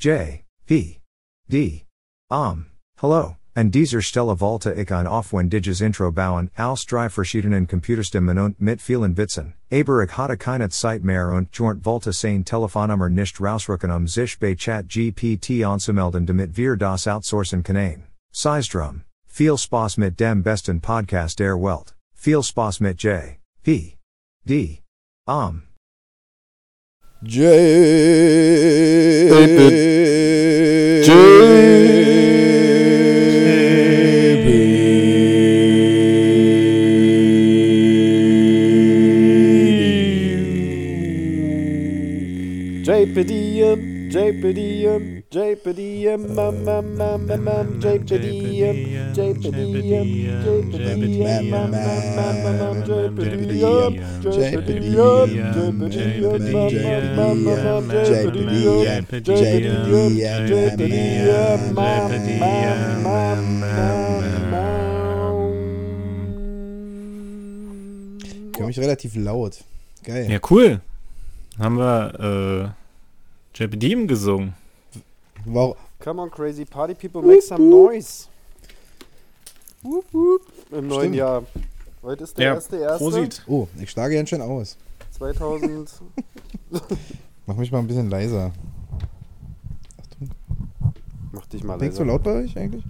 J, P, D, Um, hello, and dieser Stella Volta ich ein aufwendiges Intro bauen, als drei verschiedenen Computerstimmen und mit vielen Witzen, aber ich hatte keine Zeit mehr und Joint Volta sein Telefonnummer nicht rausrücken um sich bei Chat GPT anzumelden damit wir das outsourcen können. Size viel Spaß mit dem besten Podcast der Welt, viel Spaß mit J, P, D, Um. J. JPDM, mam, mam, mam, mam, mam, JPDM, JPDM, JPDM, mam, mam, mam, mam, JPDM, JPDM, JPDM, mam, mam, JPDM, JPDM, JPDM, mam, mam, mam, mam, mam. Ich höre mich relativ laut. Geil. Ja, cool. Haben wir äh, JPD gesungen. Wow. Come on, crazy party people, make some noise. Wup, wup. Im neuen Stimmt. Jahr. Heute ist der Ja, erste, erste. Prosit. Oh, ich schlage ganz schön aus. 2000. Mach mich mal ein bisschen leiser. Mach dich mal Denkst du leiser. laut bei euch eigentlich?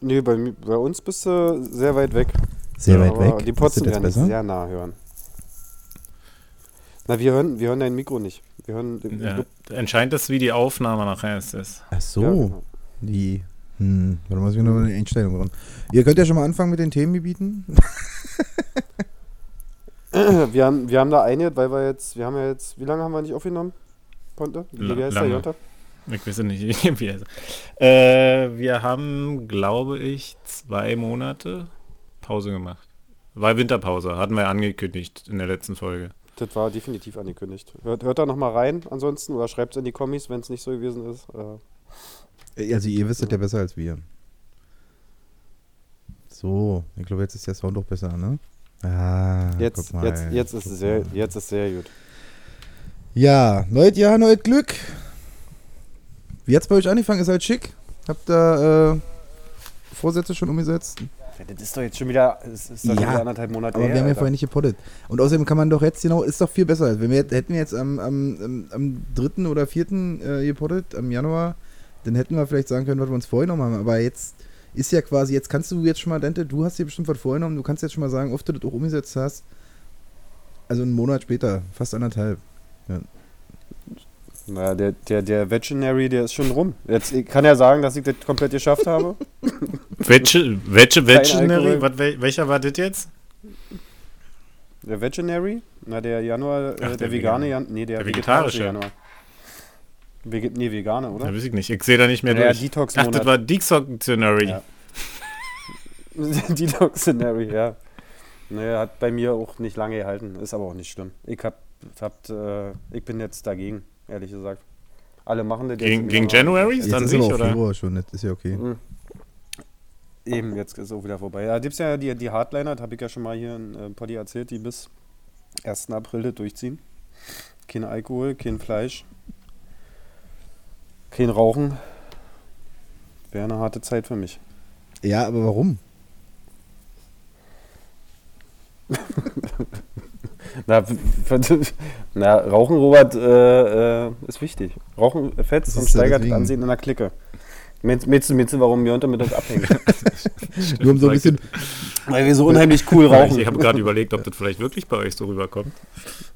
Nee, bei, bei uns bist du sehr weit weg. Sehr Ja, Aber die Potzen werden dich sehr nah hören. Na, wir hören, wir hören dein Mikro nicht. Wir hören. Ja, entscheidend ist, wie die Aufnahme nachher ist. Ach so. Ja, genau. Die. Hm, warte mal, muss ich noch eine Einstellung machen. Ihr könnt ja schon mal anfangen mit den Themengebieten. wir, haben, wir haben da eine, weil wir jetzt, wir haben ja jetzt, wie lange haben wir nicht aufgenommen? Ponte? Wie, wie heißt lange. der Jonte? Ich weiß nicht, wie er ist. Äh, wir haben, glaube ich, zwei Monate Pause gemacht. War Winterpause, hatten wir angekündigt in der letzten Folge. Das war definitiv angekündigt. Hört, hört da nochmal rein ansonsten oder schreibt es in die Kommis, wenn es nicht so gewesen ist. Äh, Also ihr wisst das ja besser als wir. So, ich glaube, jetzt ist der Sound doch besser, ne? Ah, jetzt, mal, jetzt, jetzt, ist es sehr, jetzt ist sehr gut. Ja, neues Jahr, neues Glück. Wie hat's bei euch angefangen? Ist halt schick. Habt ihr äh, Vorsätze schon umgesetzt? Ja, das ist doch jetzt schon wieder, es ist doch Ja, schon wieder anderthalb Monate Aber her, wir haben ja Alter. vorher nicht gepottet. Und außerdem kann man doch jetzt genau, ist doch viel besser. Wenn wir hätten wir jetzt am, am, am, am 3. oder 4. Äh, gepottet, am Januar, dann hätten wir vielleicht sagen können, was wir uns vorgenommen haben. Aber jetzt ist ja quasi, jetzt kannst du jetzt schon mal, Dante, du hast dir bestimmt was vorgenommen, du kannst jetzt schon mal sagen, oft du das auch umgesetzt hast. Also einen Monat später, fast anderthalb. Naja, der, der, der Veterinary, der ist schon rum. Jetzt, ich kann ja sagen, dass ich das komplett geschafft habe. Welche, welche Veterinary? Was, welcher war das jetzt? Der Veterinary, na der Januar, äh, Ach, der, der vegane Vegan- Januar, nee, der, der vegetarische vegetarische. Januar. Vege nee, vegane, oder? Da weiß ich nicht. Ich sehe da nicht mehr Ja, durch. Ach, Detox-Monat. das war Detoxinary. Ja. Detoxinary, ja. Naja, hat bei mir auch nicht lange gehalten, ist aber auch nicht schlimm. Ich hab, hab äh, ich bin jetzt dagegen, ehrlich gesagt. Alle machen das Gegen, gegen Januar. January ist sich, aber auch oder? Februar schon, das ist ja okay. Mhm. Eben, jetzt ist es auch wieder vorbei. Ja, gibt's ja die, die Hardliner, das habe ich ja schon mal hier in äh, Poddy erzählt, die bis 1. April das durchziehen. Kein Alkohol, kein Fleisch, kein Rauchen. Wäre eine harte Zeit für mich. Ja, aber warum? Na, na Rauchen, Robert, äh, äh, ist wichtig. Rauchen fetzt und steigert das deswegen. Ansehen in der Clique. Meinst du, meinst du, warum wir damit abhängen? Nur um so ein bisschen. Weil wir so unheimlich cool rauchen. Ich habe gerade überlegt, ob das vielleicht wirklich bei euch so rüberkommt.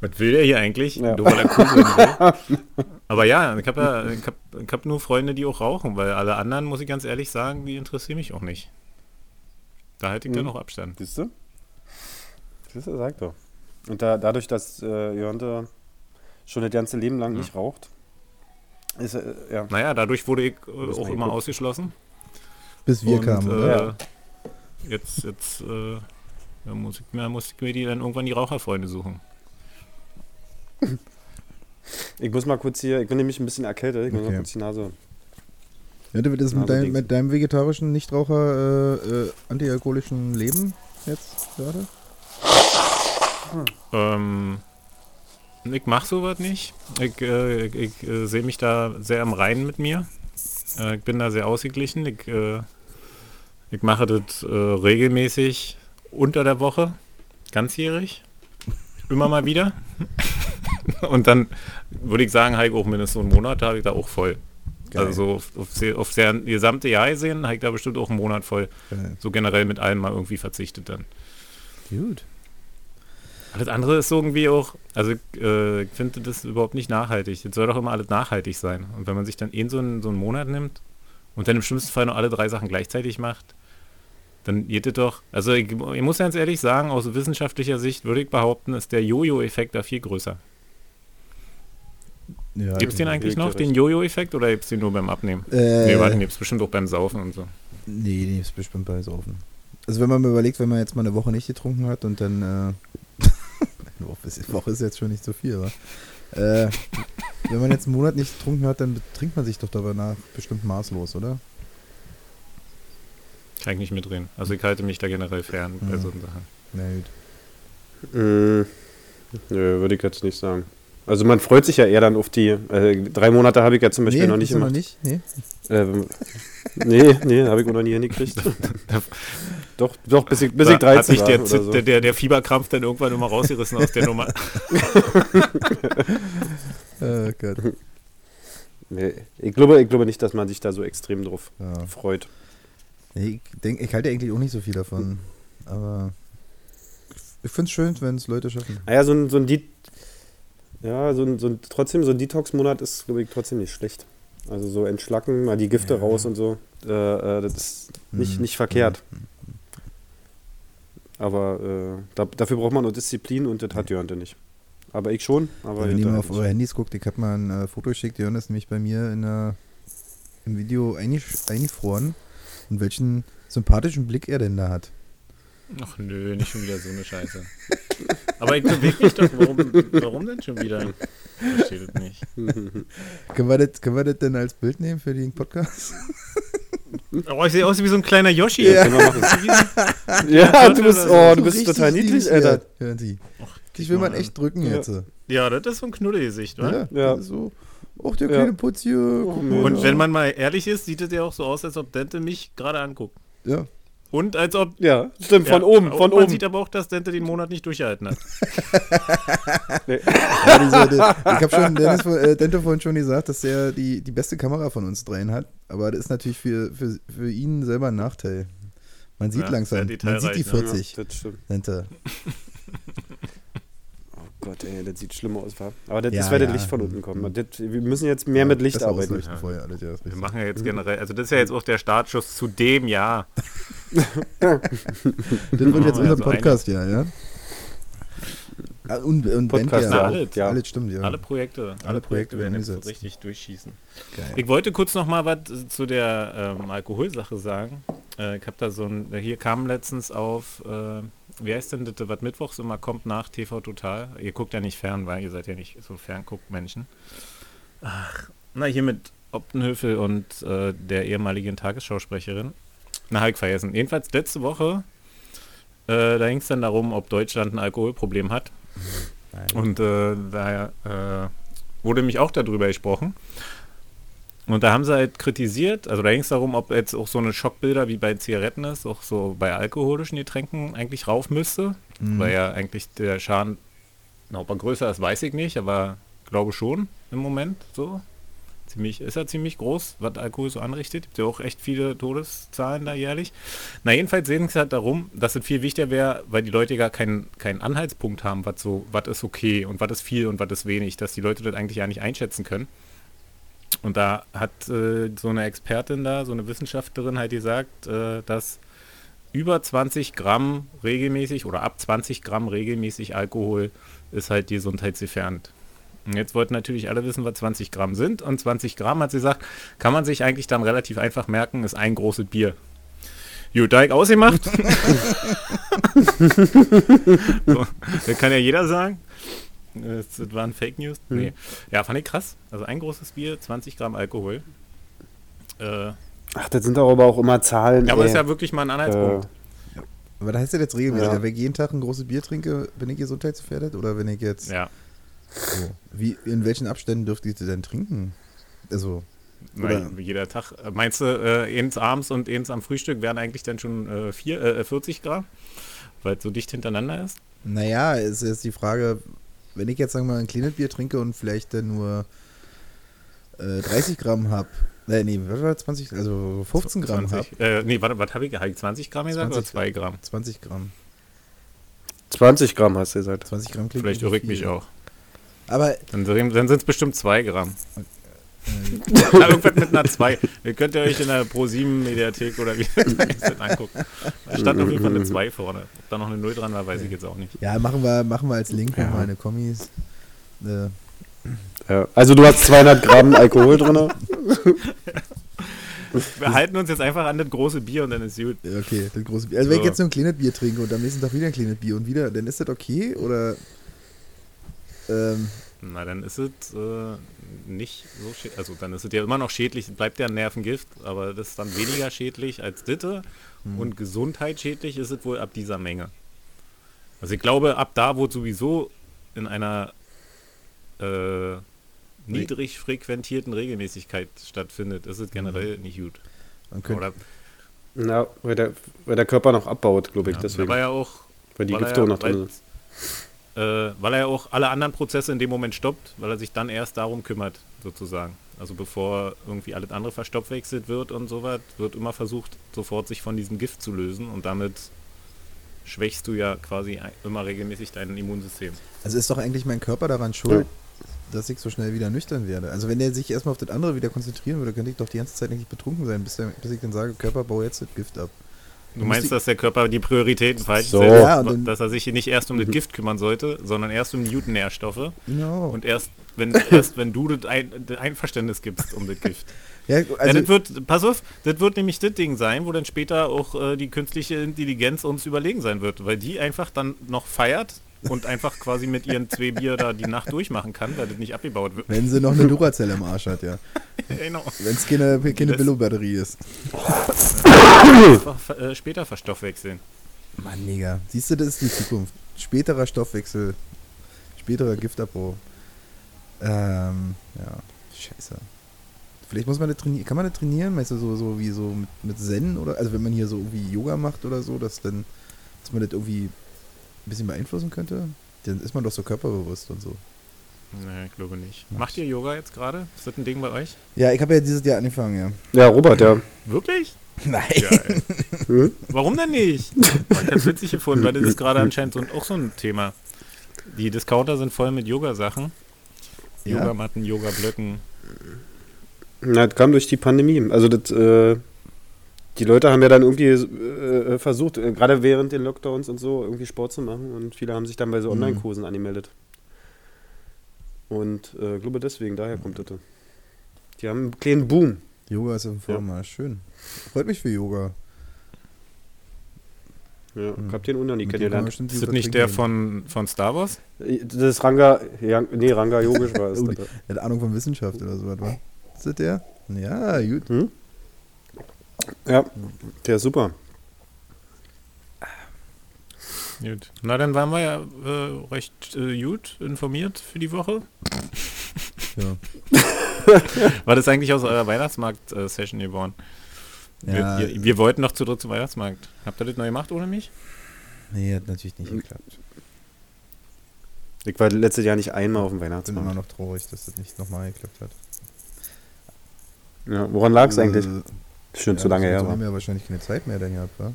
Was will der hier eigentlich? Ja. Nur weil er cool sein will. Aber ja, ich habe ja, ich hab, ich hab nur Freunde, die auch rauchen, weil alle anderen, muss ich ganz ehrlich sagen, die interessieren mich auch nicht. Da halte ich dann Mhm. noch Abstand. Siehst du? Siehst du, sag doch. Und da, dadurch, dass äh, Jonte schon das ganze Leben lang nicht raucht, ist äh, ja. Naja, dadurch wurde ich äh, auch immer ausgeschlossen. Bis wir Und, kamen, äh? Ja. Jetzt, jetzt äh, muss, ich, mir- muss ich mir die dann irgendwann die Raucherfreunde suchen. Ich muss mal kurz hier, ich bin nämlich ein bisschen erkältet, ich muss Okay. mal kurz die Nase. Ja, du das Na, mit, dein, mit deinem vegetarischen, Nichtraucher, äh, äh, antialkoholischen Leben jetzt gerade? Ähm, ich mache sowas nicht. Ich, äh, ich, ich äh, sehe mich da sehr am Reinen mit mir. Äh, ich bin da sehr ausgeglichen. Ich, äh, ich mache das äh, regelmäßig unter der Woche, ganzjährig. Immer mal wieder. Und dann würde ich sagen, habe ich auch mindestens einen Monat, habe ich da auch voll. Geil. Also so auf, auf, sehr- auf sehr gesamte Jahr gesehen, habe ich da bestimmt auch einen Monat voll. Geil. So generell mit allem mal irgendwie verzichtet dann. Gut. Alles andere ist irgendwie auch, also äh, ich finde das überhaupt nicht nachhaltig. Es soll doch immer alles nachhaltig sein. Und wenn man sich dann in so einen, so einen Monat nimmt und dann im schlimmsten Fall noch alle drei Sachen gleichzeitig macht, dann geht es doch, also ich, ich muss ganz ehrlich sagen, aus wissenschaftlicher Sicht würde ich behaupten, ist der Jojo-Effekt da viel größer. Ja, Gibt es den eigentlich noch, den. Jojo-Effekt, oder gibt es den nur beim Abnehmen? Äh, nee, warte, den gibt es bestimmt auch beim Saufen und so. Nee, die ist bestimmt bei offen. Also wenn man mal überlegt, wenn man jetzt mal eine Woche nicht getrunken hat und dann äh, eine Woche ist, jetzt schon nicht so viel, aber äh, wenn man jetzt einen Monat nicht getrunken hat, dann trinkt man sich doch danach bestimmt maßlos, oder? Kann ich nicht mitreden. Also ich halte mich da generell fern bei Mhm. so Sachen. Na gut. Mm, nö, würde ich jetzt nicht sagen. Also man freut sich ja eher dann auf die, äh, drei Monate habe ich ja zum Beispiel noch nicht gemacht. nicht? Nee? Ähm, nee, nee, habe ich noch nie hingekriegt. doch, doch, bis ich, bis ich Hat 13 sich war der, so. der, der, der Fieberkrampf dann irgendwann immer rausgerissen aus der Nummer. Oh Gott. Nee, ich, glaube, ich glaube nicht, dass man sich da so extrem drauf Ja. freut. Nee, ich, denk, ich halte eigentlich auch nicht so viel davon. Aber ich finde es schön, wenn es Leute schaffen. Naja, so ein, so ein De ja, so ein, so ein, trotzdem, so ein Detox-Monat ist, glaube ich, trotzdem nicht schlecht. Also so entschlacken, mal die Gifte Ja. raus und so. Äh, äh, das ist nicht, Mhm. nicht verkehrt. Aber äh, da, dafür braucht man nur Disziplin und das hat Jörnte nicht. Aber ich schon. Aber wenn ihr mal auf eure. Handys guckt, ich habe mal ein äh, Foto geschickt, Jörn ist nämlich bei mir in der, im Video eingesch- eingefroren. Und welchen sympathischen Blick er denn da hat. Ach nö, nicht schon wieder so eine Scheiße. Aber ich bewege mich doch. Warum, warum denn schon wieder? Ich verstehe das nicht. Können wir, das, können wir das denn als Bild nehmen für den Podcast? Oh, ich sehe aus wie so ein kleiner Yoshi. Ja. Ja, du bist, oh, du bist total niedlich, Alter. Hören Sie. Ich will mal man echt drücken Ja. jetzt. Ja, das ist so ein Knuddelgesicht, wa? Ja, Ja. so. Och, der Ja. kleine Putz hier. mal. Und wenn man mal ehrlich ist, sieht es ja auch so aus, als ob Dente mich gerade anguckt. Ja. Und als ob. Ja, stimmt, von ja, oben, und von man oben. sieht aber auch, dass Dente den Monat nicht durchgehalten hat. Ja, diese, die, ich habe schon Dennis, äh, Dente vorhin schon gesagt, dass er die, die beste Kamera von uns dreien hat. Aber das ist natürlich für, für, für ihn selber ein Nachteil. Man sieht Ja, langsam, man sieht die detailreich, ne? 40. Ja, das stimmt. Dente. Gott, ey, das sieht schlimmer aus. wa? Aber das Ja, ist, weil das ja. Licht von unten kommt. Das, wir müssen jetzt mehr mit Licht arbeiten. Ja. vorher, alles, ja, Wir machen ja jetzt generell. Also, das ist ja jetzt auch der Startschuss zu dem Jahr. Das wird jetzt Ja, unser so Podcast, ja, ja. Und, und Band, Podcast, ja. ja. alles, ja. alles stimmt, ja. Alle Projekte. Alle Projekte werden jetzt so richtig durchschießen. Geil. Ich wollte kurz noch mal was zu der ähm, Alkoholsache sagen. Äh, ich habe da so ein, hier kam letztens auf, äh, wie heißt denn das, was mittwochs immer kommt nach TV Total? Ihr guckt ja nicht fern, weil ihr seid ja nicht so Fernguck-Menschen. Ach, na hier mit Optenhöfel und äh, der ehemaligen Tagesschausprecherin. Na, ich vergessen. Jedenfalls letzte Woche, äh, da ging es dann darum, ob Deutschland ein Alkoholproblem hat. Nein. Und äh, da äh, wurde mich auch darüber gesprochen. Und da haben sie halt kritisiert, also da ging es darum, ob jetzt auch so eine Schockbilder wie bei Zigaretten ist, auch so bei alkoholischen Getränken eigentlich rauf müsste. Mhm. Weil ja eigentlich der Schaden, na, ob er größer ist, weiß ich nicht, aber glaube schon im Moment so. Ziemlich, ist er ziemlich groß, was Alkohol so anrichtet. Gibt ja auch echt viele Todeszahlen da jährlich. Na, jedenfalls sehen sie halt darum, dass es viel wichtiger wäre, weil die Leute gar keinen, keinen Anhaltspunkt haben, was so, was ist okay und was ist viel und was ist wenig, dass die Leute das eigentlich ja nicht einschätzen können. Und da hat äh, so eine Expertin da, so eine Wissenschaftlerin halt gesagt, äh, dass über 20 Gramm regelmäßig oder ab 20 Gramm regelmäßig Alkohol ist halt gesundheitsgefährdend. Und jetzt wollten natürlich alle wissen, was 20 Gramm sind. Und 20 Gramm, hat sie gesagt, kann man sich eigentlich dann relativ einfach merken, ist ein großes Bier. Gut, ich ausgemacht. so, das kann ja jeder sagen. Das, das waren Fake News. Hm. Nee. Ja, fand ich krass. Also ein großes Bier, 20 Gramm Alkohol. Äh, Ach, das sind doch aber auch immer Zahlen. ja, aber ey. ist ja wirklich mal ein Anhaltspunkt. Äh, Aber da heißt ja jetzt regelmäßig, Ja. wenn ich jeden Tag ein großes Bier trinke, bin ich gesundheitsgefährdet? Oder wenn ich jetzt ja. So. Wie, in welchen Abständen dürft ihr denn trinken? Also, Nein, jeder Tag. Äh, Meinst du, äh, eins abends und eins am Frühstück wären eigentlich dann schon äh, vier, äh, 40 Gramm? Weil es so dicht hintereinander ist? naja, ist jetzt die Frage, wenn ich jetzt sagen wir mal ein kleines Bier trinke und vielleicht dann nur äh, 30 Gramm habe, äh, nee, was war das, 20, also 15 Gramm habe, 20, äh, nee, warte, was habe ich? Ich 20 Gramm gesagt 20 oder 2 Gramm? 20 Gramm. 20 Gramm hast du gesagt. 20 Gramm klingt Vielleicht irre ich mich auch. Aber Dann, dann sind es bestimmt 2 Gramm. Ja, Irgendwas mit einer 2. Ihr könnt ihr euch in der Pro7 Mediathek oder wie das angucken. Da stand auf jeden Fall eine 2 vorne. Ob da noch eine 0 dran war, weiß ich jetzt auch nicht. ja, machen wir, machen wir als Link Ja. nochmal eine Kommis. Äh, Ja. Also du hast 200 Gramm Alkohol drin. Wir halten uns jetzt einfach an das große Bier und dann ist gut. okay, das große Bier. Also wenn ich So. jetzt nur ein kleines Bier trinke und am nächsten Tag wieder ein kleines Bier und wieder, dann ist das okay oder ähm, Na, dann ist es äh, nicht so schädlich. Also dann ist es ja immer noch schädlich, bleibt ja ein Nervengift, aber das ist dann weniger schädlich als Ditte. hm. Und gesundheitsschädlich ist es wohl ab dieser Menge. Also ich glaube, ab da, wo es sowieso in einer äh, niedrig frequentierten Regelmäßigkeit stattfindet, ist es generell nicht gut. könnte, Oder, Na, weil der, weil der Körper noch abbaut, glaube ich, ja, deswegen. weil er auch weil die Gifte auch noch drin sind. Äh, weil er auch alle anderen Prozesse in dem Moment stoppt, weil er sich dann erst darum kümmert, sozusagen. Also bevor irgendwie alles andere verstoffwechselt wird und sowas, wird immer versucht, sofort sich von diesem Gift zu lösen und damit schwächst du ja quasi immer regelmäßig dein Immunsystem. also ist doch eigentlich mein Körper daran schuld, dass ich so schnell wieder nüchtern werde. Also wenn der sich erstmal auf das andere wieder konzentrieren würde, könnte ich doch die ganze Zeit eigentlich betrunken sein, bis, der, bis ich dann sage, Körper, bau jetzt das Gift ab. Du meinst, dass der Körper die Prioritäten falsch So. setzt, Ja, dass er sich nicht erst um das Mhm. Gift kümmern sollte, sondern erst um die guten Nährstoffe Genau. und erst wenn, erst wenn du das, ein, das Einverständnis gibst um das Gift. ja, ja, also, das wird, pass auf, das wird nämlich das Ding sein, wo dann später auch äh, die künstliche Intelligenz uns überlegen sein wird, weil die einfach dann noch feiert und einfach quasi mit ihren zwei Bier da die Nacht durchmachen kann, weil das nicht abgebaut wird. wenn sie noch eine Duracell im Arsch hat, ja. genau. Wenn es keine, keine Billo-Batterie ist. Einfach äh, später verstoffwechseln. Mann, Digga. Siehst du, das ist die Zukunft. Späterer Stoffwechsel, späterer Giftabbau. Ähm, ja, scheiße. Vielleicht muss man das trainieren. Kann man das trainieren? Meinst du so, so wie so mit, mit Zen oder? Also wenn man hier so irgendwie Yoga macht oder so, dass dann, dass man das irgendwie ein bisschen beeinflussen könnte? Dann ist man doch so körperbewusst und so. Nee, ich glaube nicht. Macht- Macht ihr Yoga jetzt gerade? Ist das ein Ding bei euch? Ja, ich habe ja dieses Jahr angefangen, ja. Ja, Robert, ja. Wirklich? Nein. Geil. Hm? Warum denn nicht? Ich habe es witzig gefunden, weil das ist gerade anscheinend so, ein- auch so ein Thema. Die Discounter sind voll mit Yoga-Sachen. Ja? Yogamatten, Yoga-Blöcken. Na, das kam durch die Pandemie. Also das, äh, die Leute haben ja dann irgendwie äh, versucht, äh, gerade während den Lockdowns und so, irgendwie Sport zu machen und viele haben sich dann bei so Mhm. Online-Kursen angemeldet. Und äh, ich glaube deswegen, daher kommt das. Die haben einen kleinen Boom. Yoga ist im Vormarsch. Schön. Freut mich für Yoga. Ja, Mhm. ich hab den man kennengelernt. Ist das nicht was der von, von Star Wars? Das ist Ranga, ja, nee, Ranga Yogisch war es. Oh. Der hat Ahnung von Wissenschaft oder sowas, wa? Ist das der? Ja, gut. Hm? Ja, der ist super. Gut. Na, dann waren wir ja äh, recht äh, gut informiert für die Woche. Ja. War das eigentlich aus eurer Weihnachtsmarkt-Session geworden? Ja. Wir, wir, wir wollten noch zu dritt zum Weihnachtsmarkt. Habt ihr das neu gemacht ohne mich? Nee, hat natürlich nicht geklappt. Ich war letztes Jahr nicht einmal auf dem Ich bin immer Weihnachtsmarkt. noch traurig, dass das nicht nochmal geklappt hat. Ja, woran lag es eigentlich? Schon ja, zu lange her war. haben wir wahrscheinlich keine Zeit mehr dann gehabt, wa?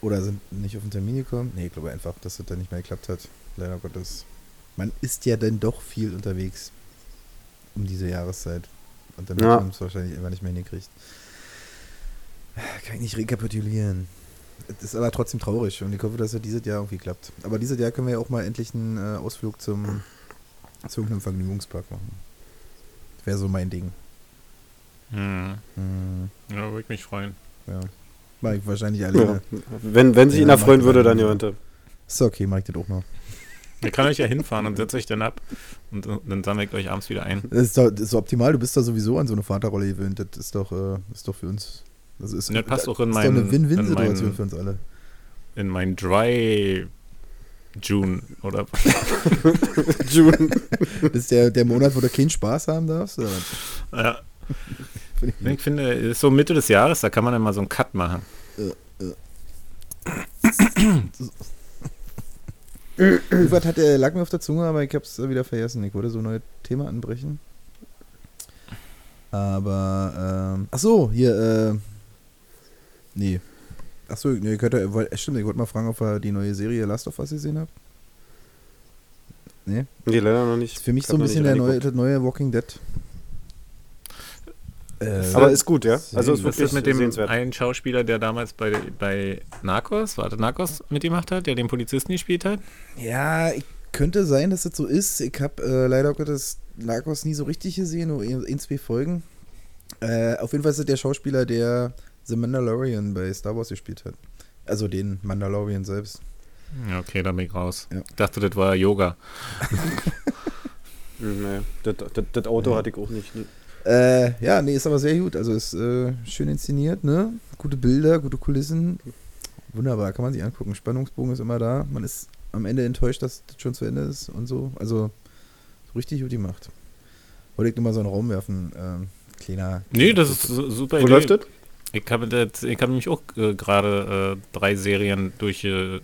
Oder sind nicht auf den Termin gekommen? Nee, ich glaube einfach, dass das dann nicht mehr geklappt hat. Leider Gottes. Man ist ja dann doch viel unterwegs um diese Jahreszeit. Und dann Ja. hat man es wahrscheinlich immer nicht mehr hingekriegt. Kann ich nicht rekapitulieren. Es ist aber trotzdem traurig und ich hoffe, dass es dieses Jahr irgendwie klappt. Aber dieses Jahr können wir ja auch mal endlich einen äh, Ausflug zum, zu irgendeinem Vergnügungspark machen. Wäre so mein Ding. Hm. Hm, Ja, würde ich mich freuen. ja. Ich wahrscheinlich Ja. alleine. Wenn, wenn sich Ja, einer freuen würde, dann jemand. Ist okay, mach ich das auch noch. Ihr kann euch ja hinfahren und setzt euch dann ab und dann sammelt euch abends wieder ein. Das ist doch das ist optimal, du bist da sowieso an so eine Vaterrolle gewöhnt. Das ist doch, äh, ist doch für uns. Das ist, Und das passt auch in ist doch eine Win-Win-Situation in meinen- für uns alle. In mein Dry June oder June. Das ist der, der Monat, wo du keinen Spaß haben darfst? Oder? ja. Ich- Ich finde, es ist so Mitte des Jahres, da kann man immer so einen Cut machen. Irgendwas hat, äh, lag mir auf der Zunge, aber ich hab's äh, wieder vergessen. Ich wollte so ein neues Thema anbrechen. Aber, ähm, ach so, hier, äh, nee. Ach so, nee, ich hätte, wollt, stimmt, ich wollte mal fragen, ob ihr die neue Serie Last of Us gesehen habt. Nee, Nee, leider noch nicht. ist für mich Ich so ein bisschen der neue, neue Walking Dead. Äh, Aber ist gut, ja? Also ist wirklich mit dem sehenswert. einen Schauspieler, der damals bei, bei Narcos, warte, Narcos mitgemacht hat, der den Polizisten gespielt hat. Ja, ich könnte sein, dass das so ist. Ich habe äh, leider auch das Narcos nie so richtig gesehen, nur in, in zwei Folgen. Äh, auf jeden Fall ist es der Schauspieler, der The Mandalorian bei Star Wars gespielt hat. Also den Mandalorian selbst. Ja, okay, da bin ich raus. Ja. Ich dachte, das war Yoga. Nee, das, das, das Auto Ja. hatte ich auch nicht. Äh, ja, nee, ist aber sehr gut. Also ist äh, schön inszeniert, ne? Gute Bilder, gute Kulissen. Wunderbar, kann man sich angucken. Spannungsbogen ist immer da. Man ist am Ende enttäuscht, dass das schon zu Ende ist und so. Also so richtig gut gemacht. Wollte ich nur mal so einen Raum werfen. Ähm, kleiner. Nee, das ist su- super Wo Idee. läuft das? Ich habe das- ich habe nämlich auch äh, gerade äh, drei Serien durch, äh,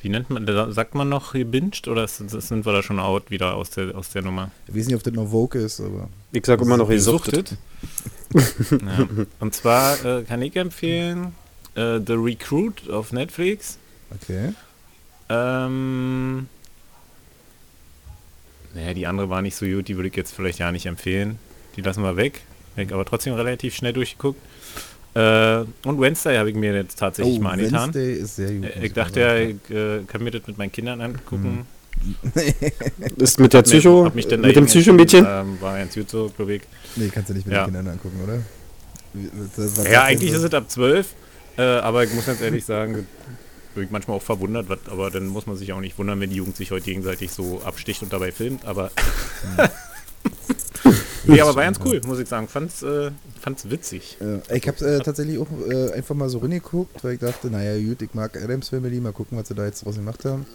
wie nennt man, sagt man noch gebinged oder sind wir da schon out wieder aus der, aus der Nummer? Ich weiß nicht, ob das noch Vogue ist, aber. Ich sag immer noch gesuchtet. ja. Und zwar äh, kann ich empfehlen äh, The Recruit auf Netflix. Okay. Ähm, naja, die andere war nicht so gut, die würde ich jetzt vielleicht ja nicht empfehlen. Die lassen wir weg. Ich aber trotzdem relativ schnell durchgeguckt. Äh, und Wednesday habe ich mir jetzt tatsächlich mal angetan. Oh, Wednesday ist sehr gut. Äh, Ich dachte ja, ich äh, kann mir das mit meinen Kindern angucken. Ist mit der Psycho, Hab mich dann mit dem Psychomädchen? Ähm, war ganz gut so, glaube ich. Nee, kannst du nicht mit Ja. den Kindern angucken, oder? Das- was Ja, eigentlich ist so? es ab 12, äh, aber ich muss ganz ehrlich sagen, bin ich manchmal auch verwundert, was, aber dann muss man sich auch nicht wundern, wenn die Jugend sich heute gegenseitig so absticht und dabei filmt, aber. nee, aber war ganz cool, muss ich sagen. Fand's, äh, fand's witzig. Ja, ich habe äh, tatsächlich auch äh, einfach mal so reingeguckt, weil ich dachte, naja, gut, ich mag Adams Family, mal gucken, was sie da jetzt draus gemacht haben.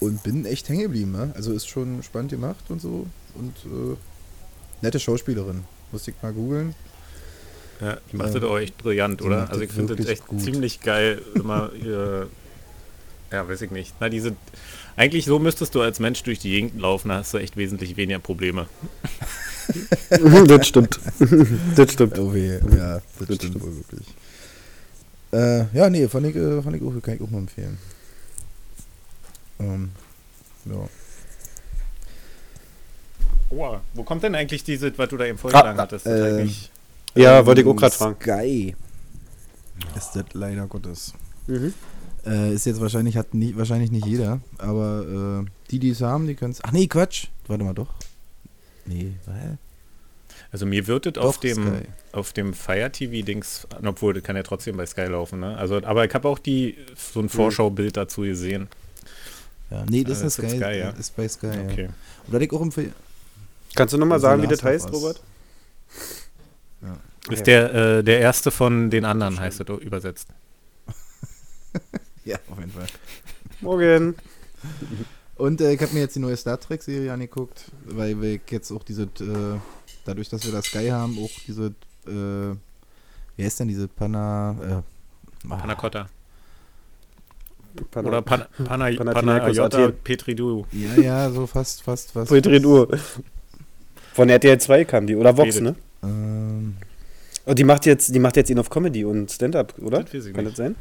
Und bin echt hängen geblieben, ne? Also ist schon spannend gemacht und so. Und äh, nette Schauspielerin. Musste ich mal googeln. Ja, die macht das auch echt brillant, oder? Also ich finde das echt gut. ziemlich geil, immer äh, ja, weiß ich nicht. Na, diese, eigentlich so müsstest du als Mensch durch die Gegend laufen, da hast du echt wesentlich weniger Probleme. das stimmt. das stimmt. Oh weh, ja, das, Das stimmt wohl wirklich. Äh, ja, nee, fand ich, äh, fand ich auch, kann ich auch mal empfehlen. Ähm, ja. Oh, wo kommt denn eigentlich diese, was du da eben vorgeschlagen Ah, hattest? äh, Ja, Ähm, wollte ich auch gerade fragen. Sky. Ist das leider Gottes. Mhm. Äh, ist jetzt wahrscheinlich, hat nie, wahrscheinlich nicht jeder, aber äh, die, die es haben, die können es. Ach nee, Quatsch. Warte mal, doch. Nee, was? Also mir wird es auf dem, Sky. auf dem Fire TV-Dings, obwohl das kann ja trotzdem bei Sky laufen, ne? Also, aber ich habe auch die so ein Vorschaubild dazu gesehen. Ja, nee, das Äh, ist, ist Sky, Sky, ja. ist bei Sky. Ja. Okay. Und da ich auch empfehlen. Kannst du nochmal Also sagen, wie das heißt. Robert? Ist der, äh, der erste von den anderen, heißt das übersetzt. Ja, auf jeden Fall. Morgen. Und äh, ich habe mir jetzt die neue Star Trek-Serie angeguckt, weil wir jetzt auch diese, äh, dadurch, dass wir da Sky haben, auch diese, äh, wie heißt denn diese Pana, äh, ah, Panna Cotta. Pana- Oder Pan, Panna, Panathinaikos Panayota Athen. Petridou. Ja, ja, so fast, fast, fast. Petri Uhr. Von RTL 2 kam die. Oder Vox, Redet. ne? Ähm, Oh, die macht jetzt, die macht jetzt ihn auf Comedy und Stand-up, oder? Das Kann nicht. das sein?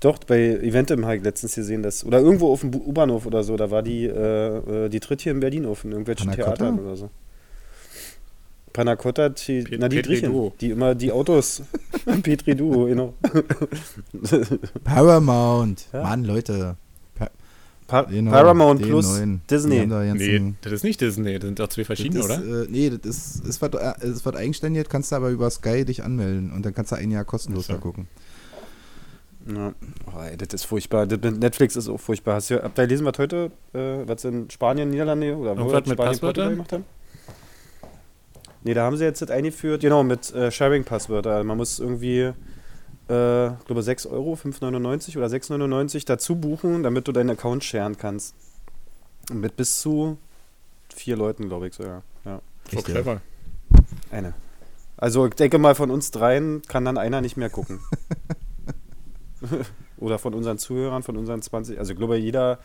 Doch, bei Eventim habe ich letztens gesehen, dass, oder irgendwo auf dem U-Bahnhof oder so, da war die, äh, äh, die tritt hier in Berlin auf, in irgendwelchen? Theatern oder so. Panna Cotta, die, na die Griechen, die immer die Autos, Petri Duo, genau. Paramount. Ja. Mann, Leute. Pa Genau, Paramount den plus neuen. Disney. Nee, das ist nicht Disney, das sind doch zwei das verschiedene, ist, oder? Äh, nee, das ist, ist was, äh, ist was eigenständig, kannst du aber über Sky dich anmelden und dann kannst du ein Jahr kostenlos so. da gucken. Ja. Oh, ey, das ist furchtbar. Das mit Netflix ist auch furchtbar. Hast du, habt ihr gelesen, was heute, äh, was in Spanien, Niederlande oder wo mit Spanien, Passwörtern? Portugal gemacht haben? Nee, da haben sie jetzt das eingeführt, genau, mit äh, Sharing-Passwörter. Man muss irgendwie äh, ich glaube 6 Euro, 5,99 oder 6,99 dazu buchen, damit du deinen Account sharen kannst. Mit bis zu vier Leuten, glaube ich sogar. Ja. So clever. Eine. Also ich denke mal, von uns dreien kann dann einer nicht mehr gucken. oder von unseren Zuhörern, von unseren 20. Also ich glaube, jeder,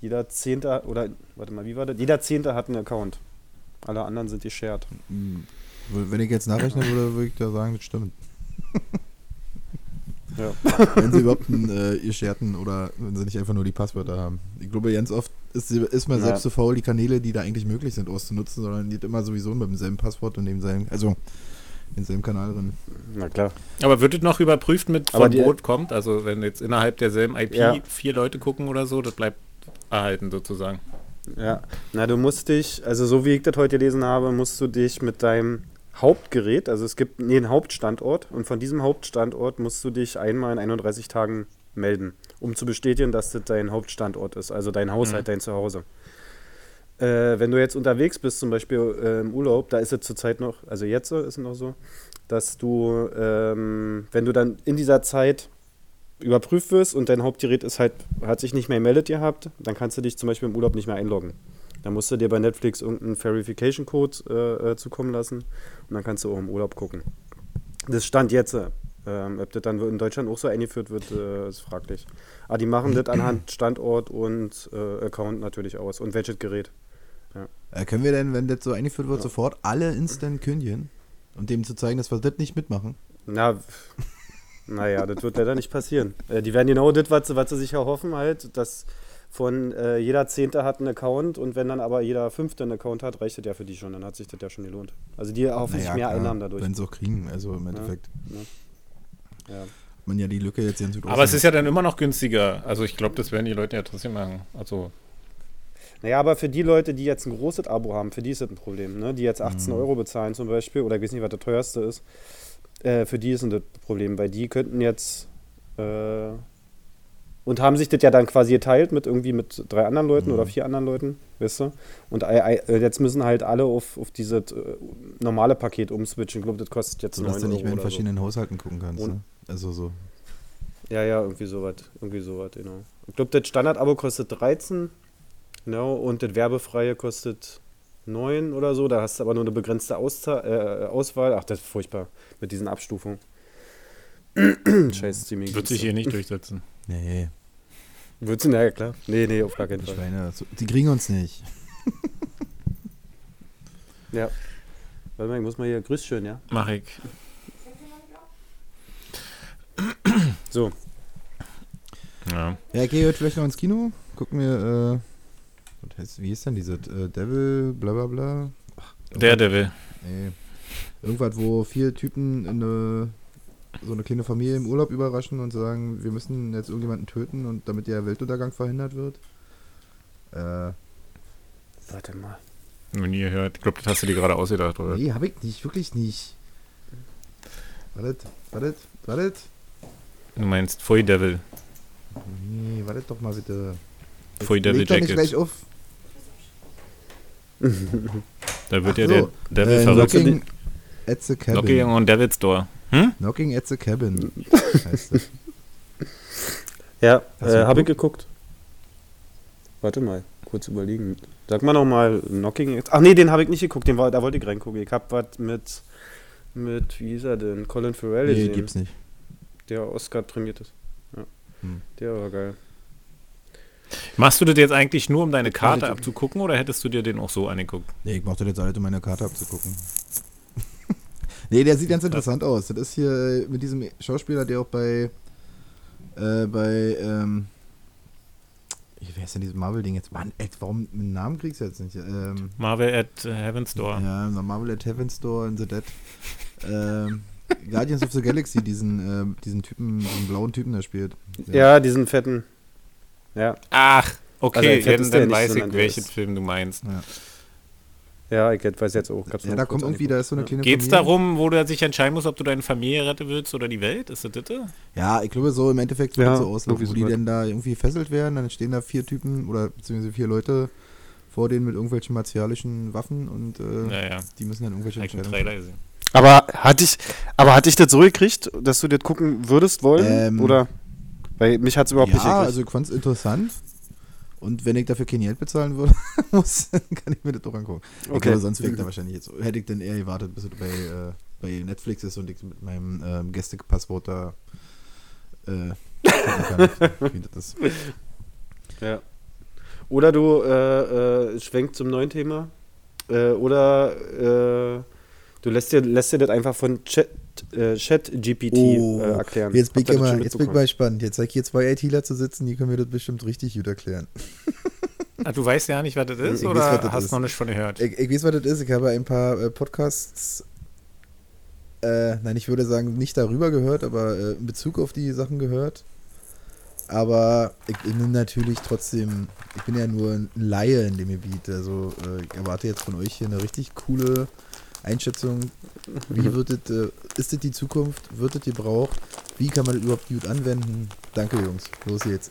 jeder Zehnte, oder warte mal, wie war das? Jeder Zehnte hat einen Account. Alle anderen sind geshared. Hm, Wenn ich jetzt nachrechnen würde, würde ich da sagen, das stimmt. Ja. wenn sie überhaupt einen äh, gesharten oder wenn sie nicht einfach nur die Passwörter haben. Ich glaube, ganz oft ist, ist man Ja. selbst so faul, die Kanäle, die da eigentlich möglich sind, auszunutzen, sondern die hat immer sowieso mit demselben Passwort und demselben, also denselben Kanal drin. Na klar. Aber wird es noch überprüft mit von es kommt? Also wenn jetzt innerhalb derselben IP Ja. vier Leute gucken oder so, das bleibt erhalten sozusagen. Ja, na, du musst dich, also so wie ich das heute gelesen habe, musst du dich mit deinem Hauptgerät, also es gibt nee, einen Hauptstandort und von diesem Hauptstandort musst du dich einmal in 31 Tagen melden, um zu bestätigen, dass das dein Hauptstandort ist, also dein Haushalt, Mhm. dein Zuhause. Äh, wenn du jetzt unterwegs bist, zum Beispiel äh, im Urlaub, da ist es zurzeit noch, also jetzt ist es noch so, dass du, ähm, wenn du dann in dieser Zeit überprüft wirst und dein Hauptgerät ist halt, hat sich nicht mehr gemeldet gehabt, dann kannst du dich zum Beispiel im Urlaub nicht mehr einloggen. Dann musst du dir bei Netflix irgendeinen Verification-Code äh, äh, zukommen lassen und dann kannst du auch im Urlaub gucken. Das stand jetzt. äh, Ähm, ob das dann in Deutschland auch so eingeführt wird, äh, ist fraglich. Aber die machen das anhand Standort und äh, Account natürlich aus und welches Gerät. Äh, können wir denn, wenn das so eingeführt wird, Ja. sofort alle instant kündigen? Und dem zu zeigen, dass wir das nicht mitmachen? Na, naja, das wird leider nicht passieren. Äh, die werden genau das, was, sie- was sie sich erhoffen, halt, dass von äh, jeder Zehnte hat einen Account und wenn dann aber jeder Fünfte einen Account hat, reicht das ja für die schon, dann hat sich das ja schon gelohnt. Also die erhoffen sich mehr Einnahmen dadurch. Wenn sie auch kriegen, also im Endeffekt. Ja. Hat man ja die Lücke jetzt ganz gut Aber es ist ja dann immer noch günstiger. Also ich glaube, das werden die Leute ja trotzdem machen. Also Naja, aber für die Leute, die jetzt ein großes Abo haben, für die ist das ein Problem, ne? Die jetzt 18 Mhm. Euro bezahlen zum Beispiel, oder ich weiß nicht, was das teuerste ist, äh, für die ist das Problem, weil die könnten jetzt äh, und haben sich das ja dann quasi geteilt mit irgendwie mit drei anderen Leuten Mhm. oder vier anderen Leuten, weißt du? Und äh, jetzt müssen halt alle auf, auf dieses äh, normale Paket umswitchen. Ich glaube, das kostet jetzt so, 9 dass du Euro nicht mehr in oder so. verschiedenen Haushalten gucken kannst. Und- Ne? Also so. Ja, ja, irgendwie sowas. Irgendwie sowas, genau. Ich glaube, das Standard-Abo kostet 13. Genau, und das werbefreie kostet 9 oder so. Da hast du aber nur eine begrenzte Ausza äh, Auswahl. Ach, das ist furchtbar mit diesen Abstufungen. Scheiß Streaming. wird sich hier nicht durchsetzen. Nee, Wird sie? Ja, klar. Nee, nee, auf gar keinen die Fall. Schweine, so, die kriegen uns nicht. Ja. Warte mal, ich muss mal hier grüß schön, ja? Mach ich. So. Ja. Ja, ich gehe heute vielleicht noch ins Kino. Gucken wir, äh, was heißt, wie ist denn diese äh, Devil, bla bla bla. Daredevil. Nee. Irgendwas, wo vier Typen in eine, so eine kleine Familie im Urlaub überraschen und sagen, wir müssen jetzt irgendjemanden töten und damit der Weltuntergang verhindert wird. Äh, Warte mal. Noch nie gehört. Ich glaube, das hast du dir gerade ausgedacht, oder? nee, hab ich nicht, wirklich nicht. Wartet, wartet, wartet. Du meinst Foy Devil. Nee, wartet doch mal bitte. Foy Devil Leg doch nicht Jacket. gleich auf. Da wird Ach ja so, der Devil Äh, verrückt. Knocking at the Cabin. Knocking on Devil's Door. Hm? Knocking at the Cabin. heißt das. Ja, äh, habe ich geguckt? Warte mal, kurz überlegen. Sag mal nochmal, Knocking. Ach nee, den habe ich nicht geguckt, den war, da wollte ich reingucken. Ich habe was mit, mit, wie hieß er denn? Colin Farrell Nee, gesehen, gibt's nicht. der Oscar prämiert ist. Ja. Hm. Der war geil. Machst du das jetzt eigentlich nur, um deine Karte abzugucken oder hättest du dir den auch so angeguckt? Nee, ich mach das jetzt alle, um meine Karte abzugucken. nee, der sieht ganz interessant aus. Das ist hier äh, mit diesem Schauspieler, der auch bei, äh, bei, ähm, wer ist denn dieses Marvel-Ding jetzt? Mann, ey, warum einen Namen kriegst du jetzt nicht? Ähm, Marvel at äh, Heaven's Door. ja, Marvel at Heaven's Door in the Dead. ähm, Guardians of the Galaxy, diesen, ähm, diesen Typen, diesen blauen Typen, der spielt. Ja, diesen fetten. Ja, Ach, okay, Also Fett dann, weiß ich, welchen ist- Film du meinst. ja, ich weiß jetzt auch. Hab's Ja, da kommt irgendwie, da ist so eine kleine Geht's Familie. darum, wo du sich entscheiden musst, ob du deine Familie retten willst oder die Welt? Ist das das? Ja, ich glaube so im Endeffekt wird Ja, so irgendwie wo so die was. dann da irgendwie gefesselt werden, dann stehen da vier Typen oder beziehungsweise vier Leute vor denen mit irgendwelchen martialischen Waffen und äh, Ja, ja. die müssen dann irgendwelche Entscheidungen. Aber hatte ich, aber hatte ich das so gekriegt, dass du das gucken würdest wollen? Ähm, Oder? Weil mich hat es überhaupt ja, nicht gekriegt. also ich fand es interessant. Und wenn ich dafür kein Geld bezahlen würde, muss, kann ich mir das doch angucken. Okay. glaube, sonst wäre ich da wahrscheinlich jetzt. Hätte ich dann eher gewartet, bis es bei, äh, bei Netflix ist und ich mit meinem ähm, Gästepasswort da äh, kann, wie das ist. Ja. Oder du äh, äh, schwenkt zum neuen Thema. Äh, oder äh, du lässt dir, lässt dir das einfach von Chat, äh, Chat GPT Oh, äh, erklären. Jetzt bin, ich mal, jetzt bin ich mal gespannt. Jetzt zeig ich hier zwei ITler zu sitzen, die können mir das bestimmt richtig gut erklären. Ah, du weißt ja nicht, was das ist Ich weiß, oder das hast ist. noch nicht von gehört? Ich, ich weiß, was das ist. Ich habe ein paar äh, Podcasts, äh, nein, ich würde sagen, nicht darüber gehört, aber äh, in Bezug auf die Sachen gehört. Aber ich bin natürlich trotzdem, ich bin ja nur ein Laie in dem Gebiet. Also äh, ich erwarte jetzt von euch hier eine richtig coole Einschätzung. Wie wird es, äh, ist das die Zukunft? Wird es gebraucht? Wie kann man das überhaupt gut anwenden? Danke, Jungs. Los jetzt.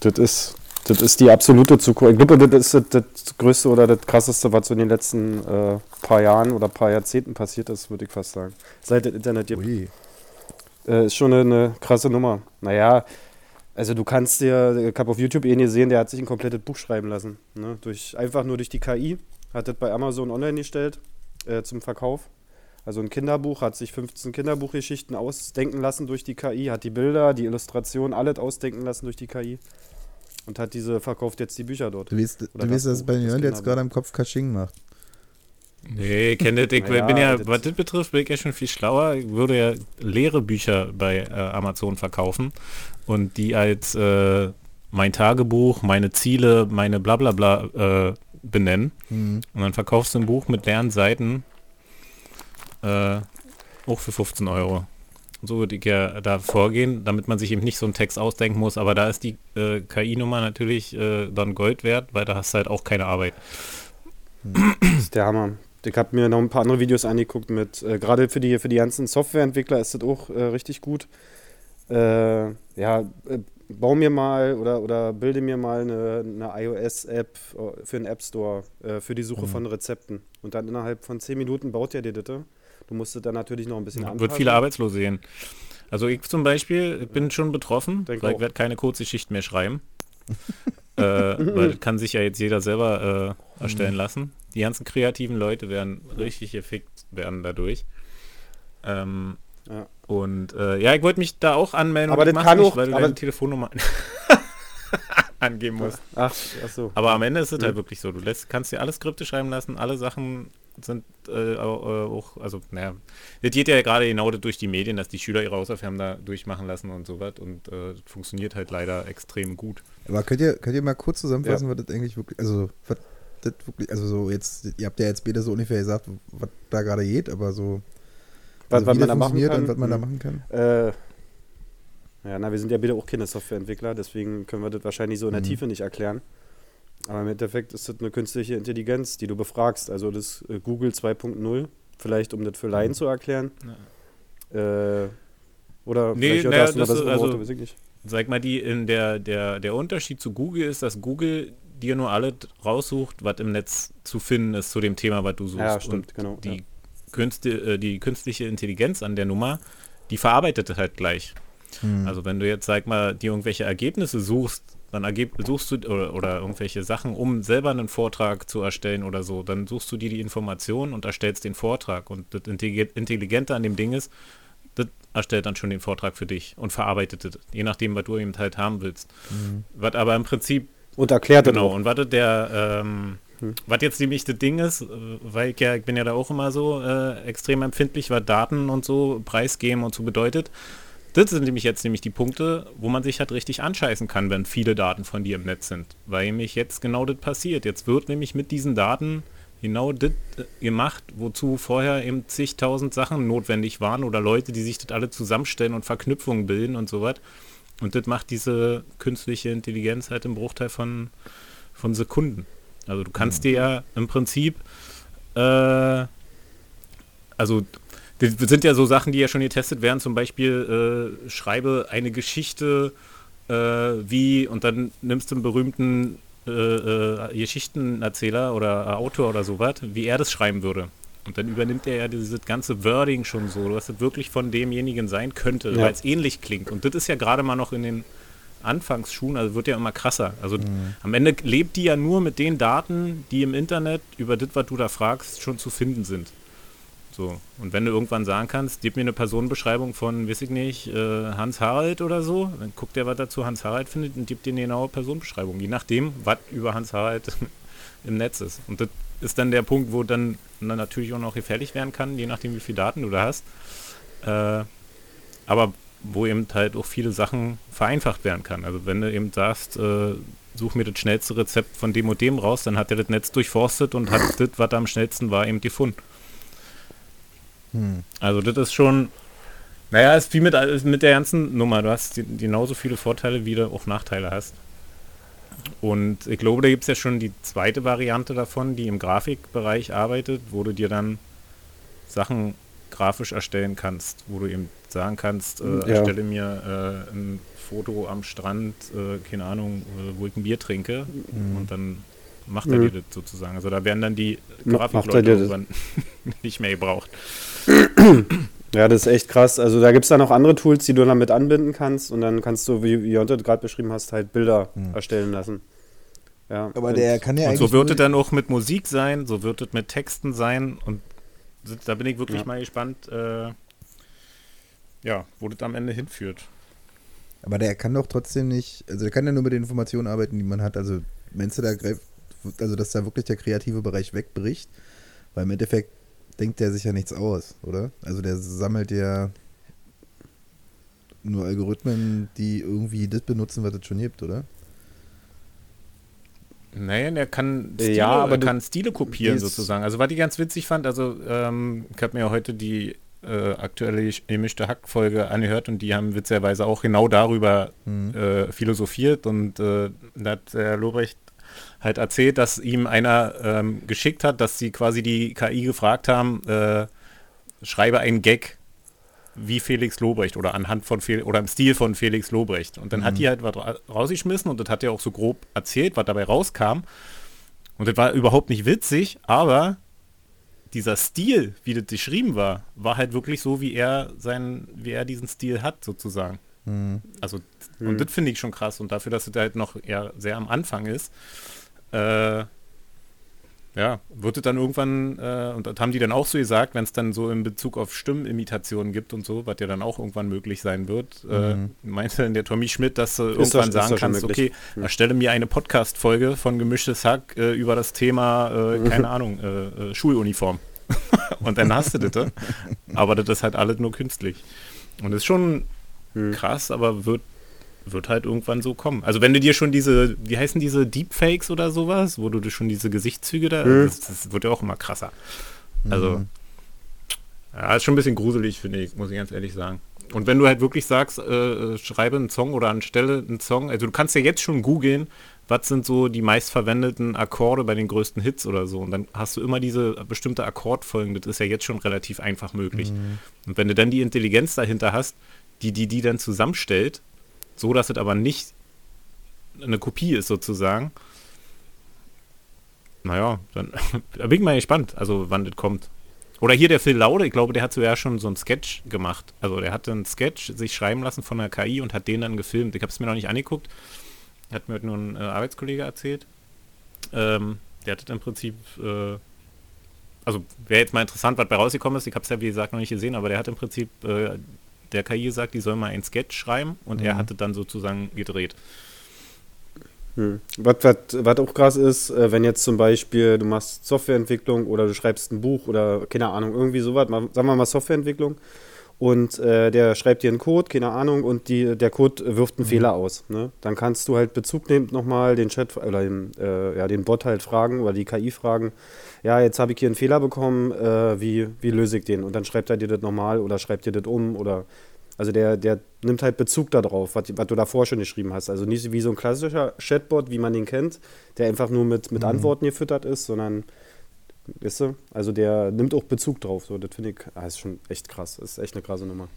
Das ist, das ist die absolute Zukunft. Ich glaube, das ist das, das Größte oder das Krasseste, was so in den letzten äh, paar Jahren oder paar Jahrzehnten passiert ist, würde ich fast sagen. Seit das Internet gibt. Ui. Äh, ist schon eine, eine krasse Nummer. Naja, also du kannst dir, ich habe auf YouTube eh gesehen, der hat sich ein komplettes Buch schreiben lassen. Ne? Durch, einfach nur durch die KI. Hat das bei Amazon online gestellt äh, zum Verkauf. Also ein Kinderbuch, hat sich 15 Kinderbuchgeschichten ausdenken lassen durch die KI, hat die Bilder, die Illustrationen, alles ausdenken lassen durch die KI. Und hat diese, verkauft jetzt die Bücher dort. Du weißt, Oder du weißt das dass bei das Jörn jetzt gerade im Kopf Kasching macht. Nee, kenne das. Ich Naja, bin ja, das- was das betrifft, bin ich ja schon viel schlauer. Ich würde ja leere Bücher bei äh, Amazon verkaufen und die als äh, mein Tagebuch, meine Ziele, meine Blablabla äh, benennen. Hm. Und dann verkaufst du ein Buch mit leeren Seiten äh, auch für 15 Euro. So würde ich ja da vorgehen, damit man sich eben nicht so einen Text ausdenken muss. Aber da ist die äh, KI-Nummer natürlich äh, dann Gold wert, weil da hast du halt auch keine Arbeit. Das ist der Hammer. Ich habe mir noch ein paar andere Videos angeguckt mit, äh, gerade für die, für die ganzen Softwareentwickler ist das auch äh, richtig gut. Äh, ja, äh, bau mir mal oder, oder bilde mir mal eine, eine iOS-App äh, für den App Store äh, für die Suche Mhm. von Rezepten. Und dann innerhalb von 10 Minuten baut er dir das. Du musst es dann natürlich noch ein bisschen anpassen. Wird viele Arbeitslose sehen. Also ich zum Beispiel bin schon betroffen, Denk weil ich werde keine Kurzgeschichten mehr schreiben. äh, weil das kann sich ja jetzt jeder selber äh, erstellen lassen. Die ganzen kreativen Leute werden richtig gefickt werden dadurch. Ähm, Ja. Und äh, ja, ich wollte mich da auch anmelden, Aber das kann nicht, auch- weil du aber- deine Telefonnummer angeben musst. Ach, ach so. Aber am Ende ist es halt Mhm. wirklich so. Du lässt, kannst dir alle Skripte schreiben lassen, alle Sachen sind äh, auch, äh, auch, also, naja, das geht ja gerade genau durch die Medien, dass die Schüler ihre Hausaufgaben da durchmachen lassen und so was und äh, das funktioniert halt leider extrem gut. Aber könnt ihr, könnt ihr mal kurz zusammenfassen, was das eigentlich wirklich, also, was das wirklich, also so jetzt, ihr habt ja jetzt beide so ungefähr gesagt, was da gerade geht, aber so, Was, also was wie man das da machen funktioniert kann. und was man da machen kann. Äh, ja, na, wir sind ja beide auch keine Softwareentwickler, deswegen können wir das wahrscheinlich so in der Mhm. Tiefe nicht erklären. Aber im Endeffekt ist das eine künstliche Intelligenz, die du befragst. Also das äh, Google 2.0, vielleicht um das für Laien Mhm. zu erklären. Äh, oder Nee, vielleicht naja, noch das ist also- Worte, weiß ich nicht. Sag mal, die in der, der, der Unterschied zu Google ist, dass Google dir nur alles raussucht, was im Netz zu finden ist zu dem Thema, was du suchst. Ja, Und stimmt, genau. die, ja. Künste, äh, die künstliche Intelligenz an der Nummer, die verarbeitet halt gleich. Hm. Also wenn du jetzt, sag mal, dir irgendwelche Ergebnisse suchst, dann ergeb, suchst du oder, oder irgendwelche Sachen, um selber einen Vortrag zu erstellen oder so, dann suchst du dir die Informationen und erstellst den Vortrag. Und das Intelli- Intelligente an dem Ding ist, das erstellt dann schon den Vortrag für dich und verarbeitet es, je nachdem, was du eben halt haben willst. Hm. Was aber im Prinzip Und erklärt Genau, und was der, ähm, Hm. was jetzt nämlich das Ding ist, weil ich ja, ich bin ja da auch immer so äh, extrem empfindlich, was Daten und so preisgeben und so bedeutet. Das sind nämlich jetzt nämlich die Punkte, wo man sich halt richtig anscheißen kann, wenn viele Daten von dir im Netz sind. Weil nämlich jetzt genau das passiert. Jetzt wird nämlich mit diesen Daten genau das äh, gemacht, wozu vorher eben zigtausend Sachen notwendig waren oder Leute, die sich das alle zusammenstellen und Verknüpfungen bilden und so was. Und das macht diese künstliche Intelligenz halt im Bruchteil von, von Sekunden. Also du kannst dir ja im Prinzip, äh, also das sind ja so Sachen, die ja schon getestet werden, zum Beispiel äh, schreibe eine Geschichte äh, wie und dann nimmst du einen berühmten äh, äh, Geschichtenerzähler oder Autor oder sowas, wie er das schreiben würde. Und dann übernimmt er ja dieses ganze Wording schon so, was es wirklich von demjenigen sein könnte, Ja. weil es ähnlich klingt. Und das ist ja gerade mal noch in den Anfangsschuhen, also wird ja immer krasser. Also am Ende lebt die ja nur mit den Daten, die im Internet über das, was du da fragst, schon zu finden sind. So. Und wenn du irgendwann sagen kannst, gib mir eine Personenbeschreibung von, weiß ich nicht, äh, Hans Harald oder so, dann guckt er, was dazu Hans Harald findet und gibt dir eine genaue Personenbeschreibung, je nachdem, was über Hans Harald im Netz ist. Und das ist dann der Punkt, wo dann, dann natürlich auch noch gefährlich werden kann, je nachdem, wie viele Daten du da hast. Äh, aber wo eben halt auch viele Sachen vereinfacht werden kann. Also wenn du eben sagst, äh, such mir das schnellste Rezept von dem und dem raus, dann hat er das Netz durchforstet und hat das, was da am schnellsten war, eben gefunden. Hm. Also das ist schon, naja, ist wie mit, mit der ganzen Nummer. Du hast die- genauso viele Vorteile, wie du auch Nachteile hast. Und ich glaube, da gibt es ja schon die zweite Variante davon, die im Grafikbereich arbeitet, wo du dir dann Sachen grafisch erstellen kannst, wo du eben sagen kannst, äh, Ja. erstelle mir äh, ein Foto am Strand, äh, keine Ahnung, äh, wo ich ein Bier trinke und dann macht er Mhm. dir das sozusagen. Also da werden dann die Grafikleute irgendwann nicht mehr gebraucht. Ja, das ist echt krass. Also da gibt es dann auch andere Tools, die du damit anbinden kannst und dann kannst du, wie, Jonte gerade beschrieben hast, halt Bilder erstellen lassen. Ja, Aber und- der kann ja Und eigentlich. so wird es dann auch mit Musik sein, so wird es mit Texten sein und da bin ich wirklich Ja. mal gespannt, äh, ja, wo das am Ende hinführt. Aber der kann doch trotzdem nicht, also der kann ja nur mit den Informationen arbeiten, die man hat. Also meinst du, da greift, also dass da wirklich der kreative Bereich wegbricht? Weil im Endeffekt denkt der sich ja nichts aus, oder? Also der sammelt ja nur Algorithmen, die irgendwie das benutzen, was es schon gibt, oder? Naja, der kann Ja, Stile, aber er du- kann Stile kopieren sozusagen. Also was ich ganz witzig fand, also ähm, ich habe mir heute die äh, aktuelle gemischte Hack-Folge angehört und die haben witzigerweise auch genau darüber Mhm. äh, philosophiert und äh, da hat der Lobrecht halt erzählt, dass ihm einer ähm, geschickt hat, dass sie quasi die KI gefragt haben, äh, schreibe einen Gag wie Felix Lobrecht oder anhand von Fel oder im Stil von Felix Lobrecht. Und dann hat die halt was ra rausgeschmissen und das hat er auch so grob erzählt, was dabei rauskam. Und das war überhaupt nicht witzig, aber dieser Stil, wie das geschrieben war, war halt wirklich so, wie er seinen, wie er diesen Stil hat, sozusagen. Mhm. Also, und das finde ich schon krass. Und dafür, dass es halt noch eher sehr am Anfang ist, äh, ja, wird es dann irgendwann, äh, und das haben die dann auch so gesagt, wenn es dann so in Bezug auf Stimmimitationen gibt und so, was ja dann auch irgendwann möglich sein wird, äh, meinte dann der Tommy Schmidt, dass du doch- irgendwann ist doch sagen kannst, okay, erstelle mir eine Podcast-Folge von Gemischtes Hack äh, über das Thema, äh, keine Ahnung, äh, äh, Schuluniform. und dann hast du das. äh. Aber das ist halt alles nur künstlich. Und das ist schon Hm. krass, aber wird, wird halt irgendwann so kommen. Also wenn du dir schon diese, wie heißen diese Deepfakes oder sowas, wo du dir schon diese Gesichtszüge da, Hm. das, das wird ja auch immer krasser. Also, ja, ist schon ein bisschen gruselig, finde ich, muss ich ganz ehrlich sagen. Und wenn du halt wirklich sagst, äh, äh, schreibe einen Song oder anstelle einen Song, also du kannst ja jetzt schon googeln, was sind so die meistverwendeten Akkorde bei den größten Hits oder so. Und dann hast du immer diese bestimmte Akkordfolgen, das ist ja jetzt schon relativ einfach möglich. Und wenn du dann die Intelligenz dahinter hast, die die, die dann zusammenstellt, so dass es aber nicht eine Kopie ist sozusagen, naja, dann da bin ich mal gespannt, also wann das kommt. Oder hier der Phil Laude, ich glaube, der hat sogar schon so einen Sketch gemacht. Also der hat einen Sketch sich schreiben lassen von der KI und hat den dann gefilmt. Ich habe es mir noch nicht angeguckt. Hat mir heute nur ein äh, Arbeitskollege erzählt. Ähm, der hat das im Prinzip, äh, also wäre jetzt mal interessant, was bei rausgekommen ist. Ich habe es ja, wie gesagt, noch nicht gesehen, aber der hat im Prinzip äh, der KI gesagt, die soll mal einen Sketch schreiben und er hat es dann sozusagen gedreht. Hm. Was, was, was auch krass ist, äh, wenn jetzt zum Beispiel du machst Softwareentwicklung oder du schreibst ein Buch oder keine Ahnung, irgendwie sowas, mal, sagen wir mal Softwareentwicklung und äh, der schreibt dir einen Code, keine Ahnung, und die, der Code wirft einen Fehler aus. Ne? Dann kannst du halt Bezug nehmen nochmal den Chat oder den, äh, ja, den Bot halt fragen oder die KI fragen, ja, jetzt habe ich hier einen Fehler bekommen, äh, wie, wie löse ich den? Und dann schreibt er dir das nochmal oder schreibt dir das um oder also der, der nimmt halt Bezug darauf, was, was du davor schon geschrieben hast. Also nicht wie so ein klassischer Chatbot, wie man den kennt, der einfach nur mit, mit Antworten gefüttert ist, sondern, weißt du, also der nimmt auch Bezug drauf. So, das finde ich, ah, ist schon echt krass. ist echt eine krasse Nummer.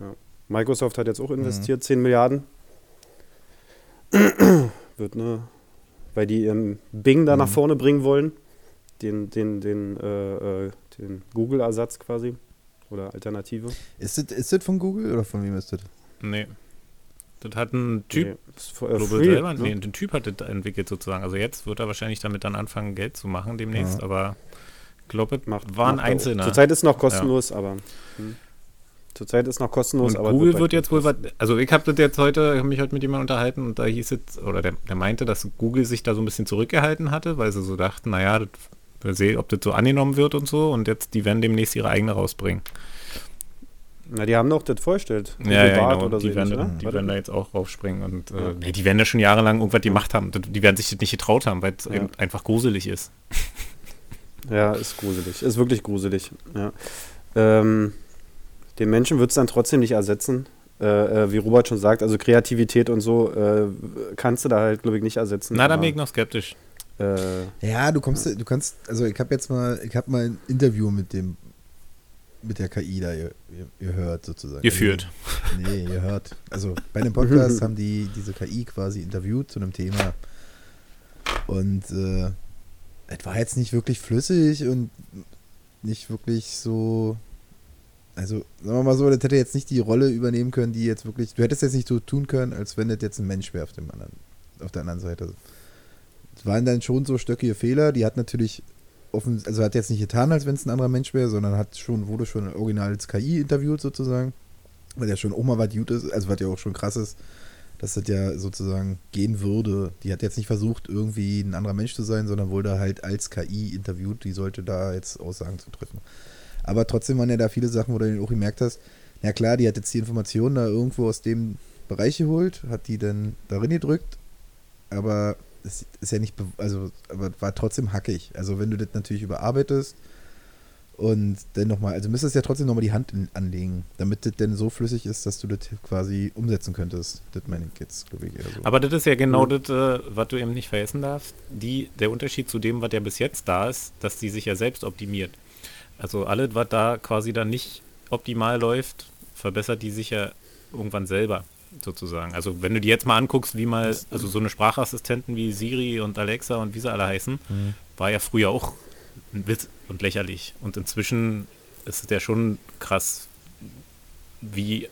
Ja. Microsoft hat jetzt auch investiert, 10 Milliarden. Wird, ne, weil die ihren Bing da nach vorne bringen wollen. Den, den, den, äh, äh, den Google-Ersatz quasi oder Alternative. Ist das, ist das von Google oder von wem ist das? Nee. Das hat ein Typ, Nee, ist für- äh, Global free, selber, ne? nee, ein Typ hat das entwickelt sozusagen. Also jetzt wird er wahrscheinlich damit dann anfangen, Geld zu machen demnächst, Ja. aber ich glaube, Macht, war ein macht er auch. Einzelner. Zurzeit ist noch kostenlos, aber. Hm. Zurzeit ist noch kostenlos, Und aber. Google bald wird jetzt wohl was, also ich habe das jetzt heute, ich habe mich heute mit jemandem unterhalten und da hieß es, oder der, der meinte, dass Google sich da so ein bisschen zurückgehalten hatte, weil sie so dachten, naja, das, wir sehen, ob das so angenommen wird und so und jetzt, die werden demnächst ihre eigene rausbringen. Na, die haben doch das vorgestellt. Ja, ja, genau. oder so die, werden, ähnlich, ne? die werden da jetzt auch raufspringen und äh, Ja. nee, die werden ja schon jahrelang irgendwas gemacht haben. Die werden sich das nicht getraut haben, weil es Ja. einfach gruselig ist. Ja, ist gruselig. Ist wirklich gruselig. Ja. Ähm, den Menschen wird es dann trotzdem nicht ersetzen. Äh, äh, wie Robert schon sagt, also Kreativität und so äh, kannst du da halt, glaube ich, nicht ersetzen. Na, da bin ich noch skeptisch. Äh, Ja, du kommst, du kannst, also ich habe jetzt mal, ich habe mal ein Interview mit dem, mit der KI da ge- ge- gehört sozusagen. Geführt. Also, nee, gehört. Also bei einem Podcast haben die diese KI quasi interviewt zu einem Thema und äh, es war jetzt nicht wirklich flüssig und nicht wirklich so, also sagen wir mal so, das hätte jetzt nicht die Rolle übernehmen können, die jetzt wirklich, du hättest jetzt nicht so tun können, als wenn das jetzt ein Mensch wäre auf dem anderen, auf der anderen Seite. Waren dann schon so stöckige Fehler, die hat natürlich offen, also hat jetzt nicht getan, als wenn es ein anderer Mensch wäre, sondern hat schon, wurde schon original als KI interviewt sozusagen, weil ja schon mal was gut ist, also was ja auch schon krass ist, dass das ja sozusagen gehen würde. Die hat jetzt nicht versucht, irgendwie ein anderer Mensch zu sein, sondern wurde halt als KI interviewt, die sollte da jetzt Aussagen zu treffen. Aber trotzdem waren ja da viele Sachen, wo du dann auch gemerkt hast, na klar, die hat jetzt die Informationen da irgendwo aus dem Bereich geholt, hat die dann darin gedrückt, aber es ist ja nicht, also, aber war trotzdem hackig. Also wenn du das natürlich überarbeitest und dann nochmal, also müsstest du ja trotzdem nochmal die Hand in, anlegen, damit das denn so flüssig ist, dass du das quasi umsetzen könntest. Das meine ich jetzt, glaube ich, so. Aber das ist ja genau das, äh, was du eben nicht vergessen darfst. Die, der Unterschied zu dem, was ja bis jetzt da ist, dass die sich ja selbst optimiert. Also alles, was da quasi dann nicht optimal läuft, verbessert die sich ja irgendwann selber sozusagen. Also wenn du dir jetzt mal anguckst, wie mal, also so eine Sprachassistenten wie Siri und Alexa und wie sie alle heißen, Mhm. war ja früher auch ein Witz und lächerlich. Und inzwischen ist es ja schon krass, wie,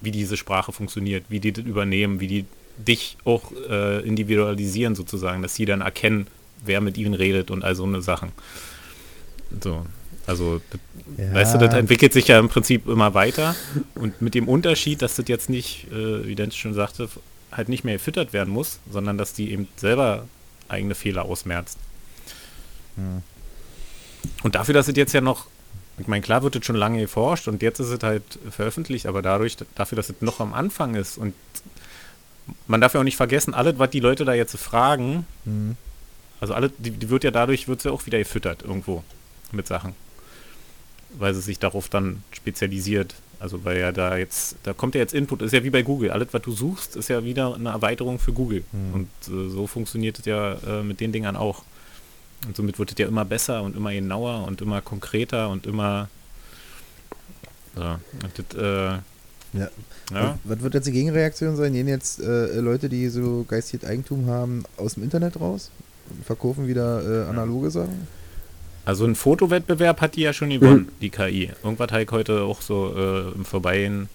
wie diese Sprache funktioniert, wie die das übernehmen, wie die dich auch äh, individualisieren sozusagen, dass sie dann erkennen, wer mit ihnen redet und all so eine Sachen. So, also, das, Ja. weißt du, das entwickelt sich ja im Prinzip immer weiter und mit dem Unterschied, dass das jetzt nicht, äh, wie Dennis schon sagte, halt nicht mehr gefüttert werden muss, sondern dass die eben selber eigene Fehler ausmerzt. Hm. Und dafür, dass es jetzt ja noch, ich meine, klar wird es schon lange geforscht und jetzt ist es halt veröffentlicht, aber dadurch, dafür, dass es noch am Anfang ist und man darf ja auch nicht vergessen, alles, was die Leute da jetzt fragen, Mhm. also alle, die, die wird ja dadurch, wird sie auch wieder gefüttert irgendwo mit Sachen. Weil sie sich darauf dann spezialisiert. Also weil ja da jetzt, da kommt ja jetzt Input, ist ja wie bei Google. Alles, was du suchst, ist ja wieder eine Erweiterung für Google. Mhm. Und äh, so funktioniert es ja äh, mit den Dingern auch. Und somit wird es ja immer besser und immer genauer und immer konkreter und immer. Ja, und das, äh, Ja. ja. Was wird jetzt die Gegenreaktion sein? Gehen jetzt äh, Leute, die so geistiges Eigentum haben, aus dem Internet raus? Verkaufen wieder äh, analoge Sachen? Also ein Fotowettbewerb hat die ja schon gewonnen, die KI. Irgendwas habe ich heute auch so äh, im Vorbeigehen,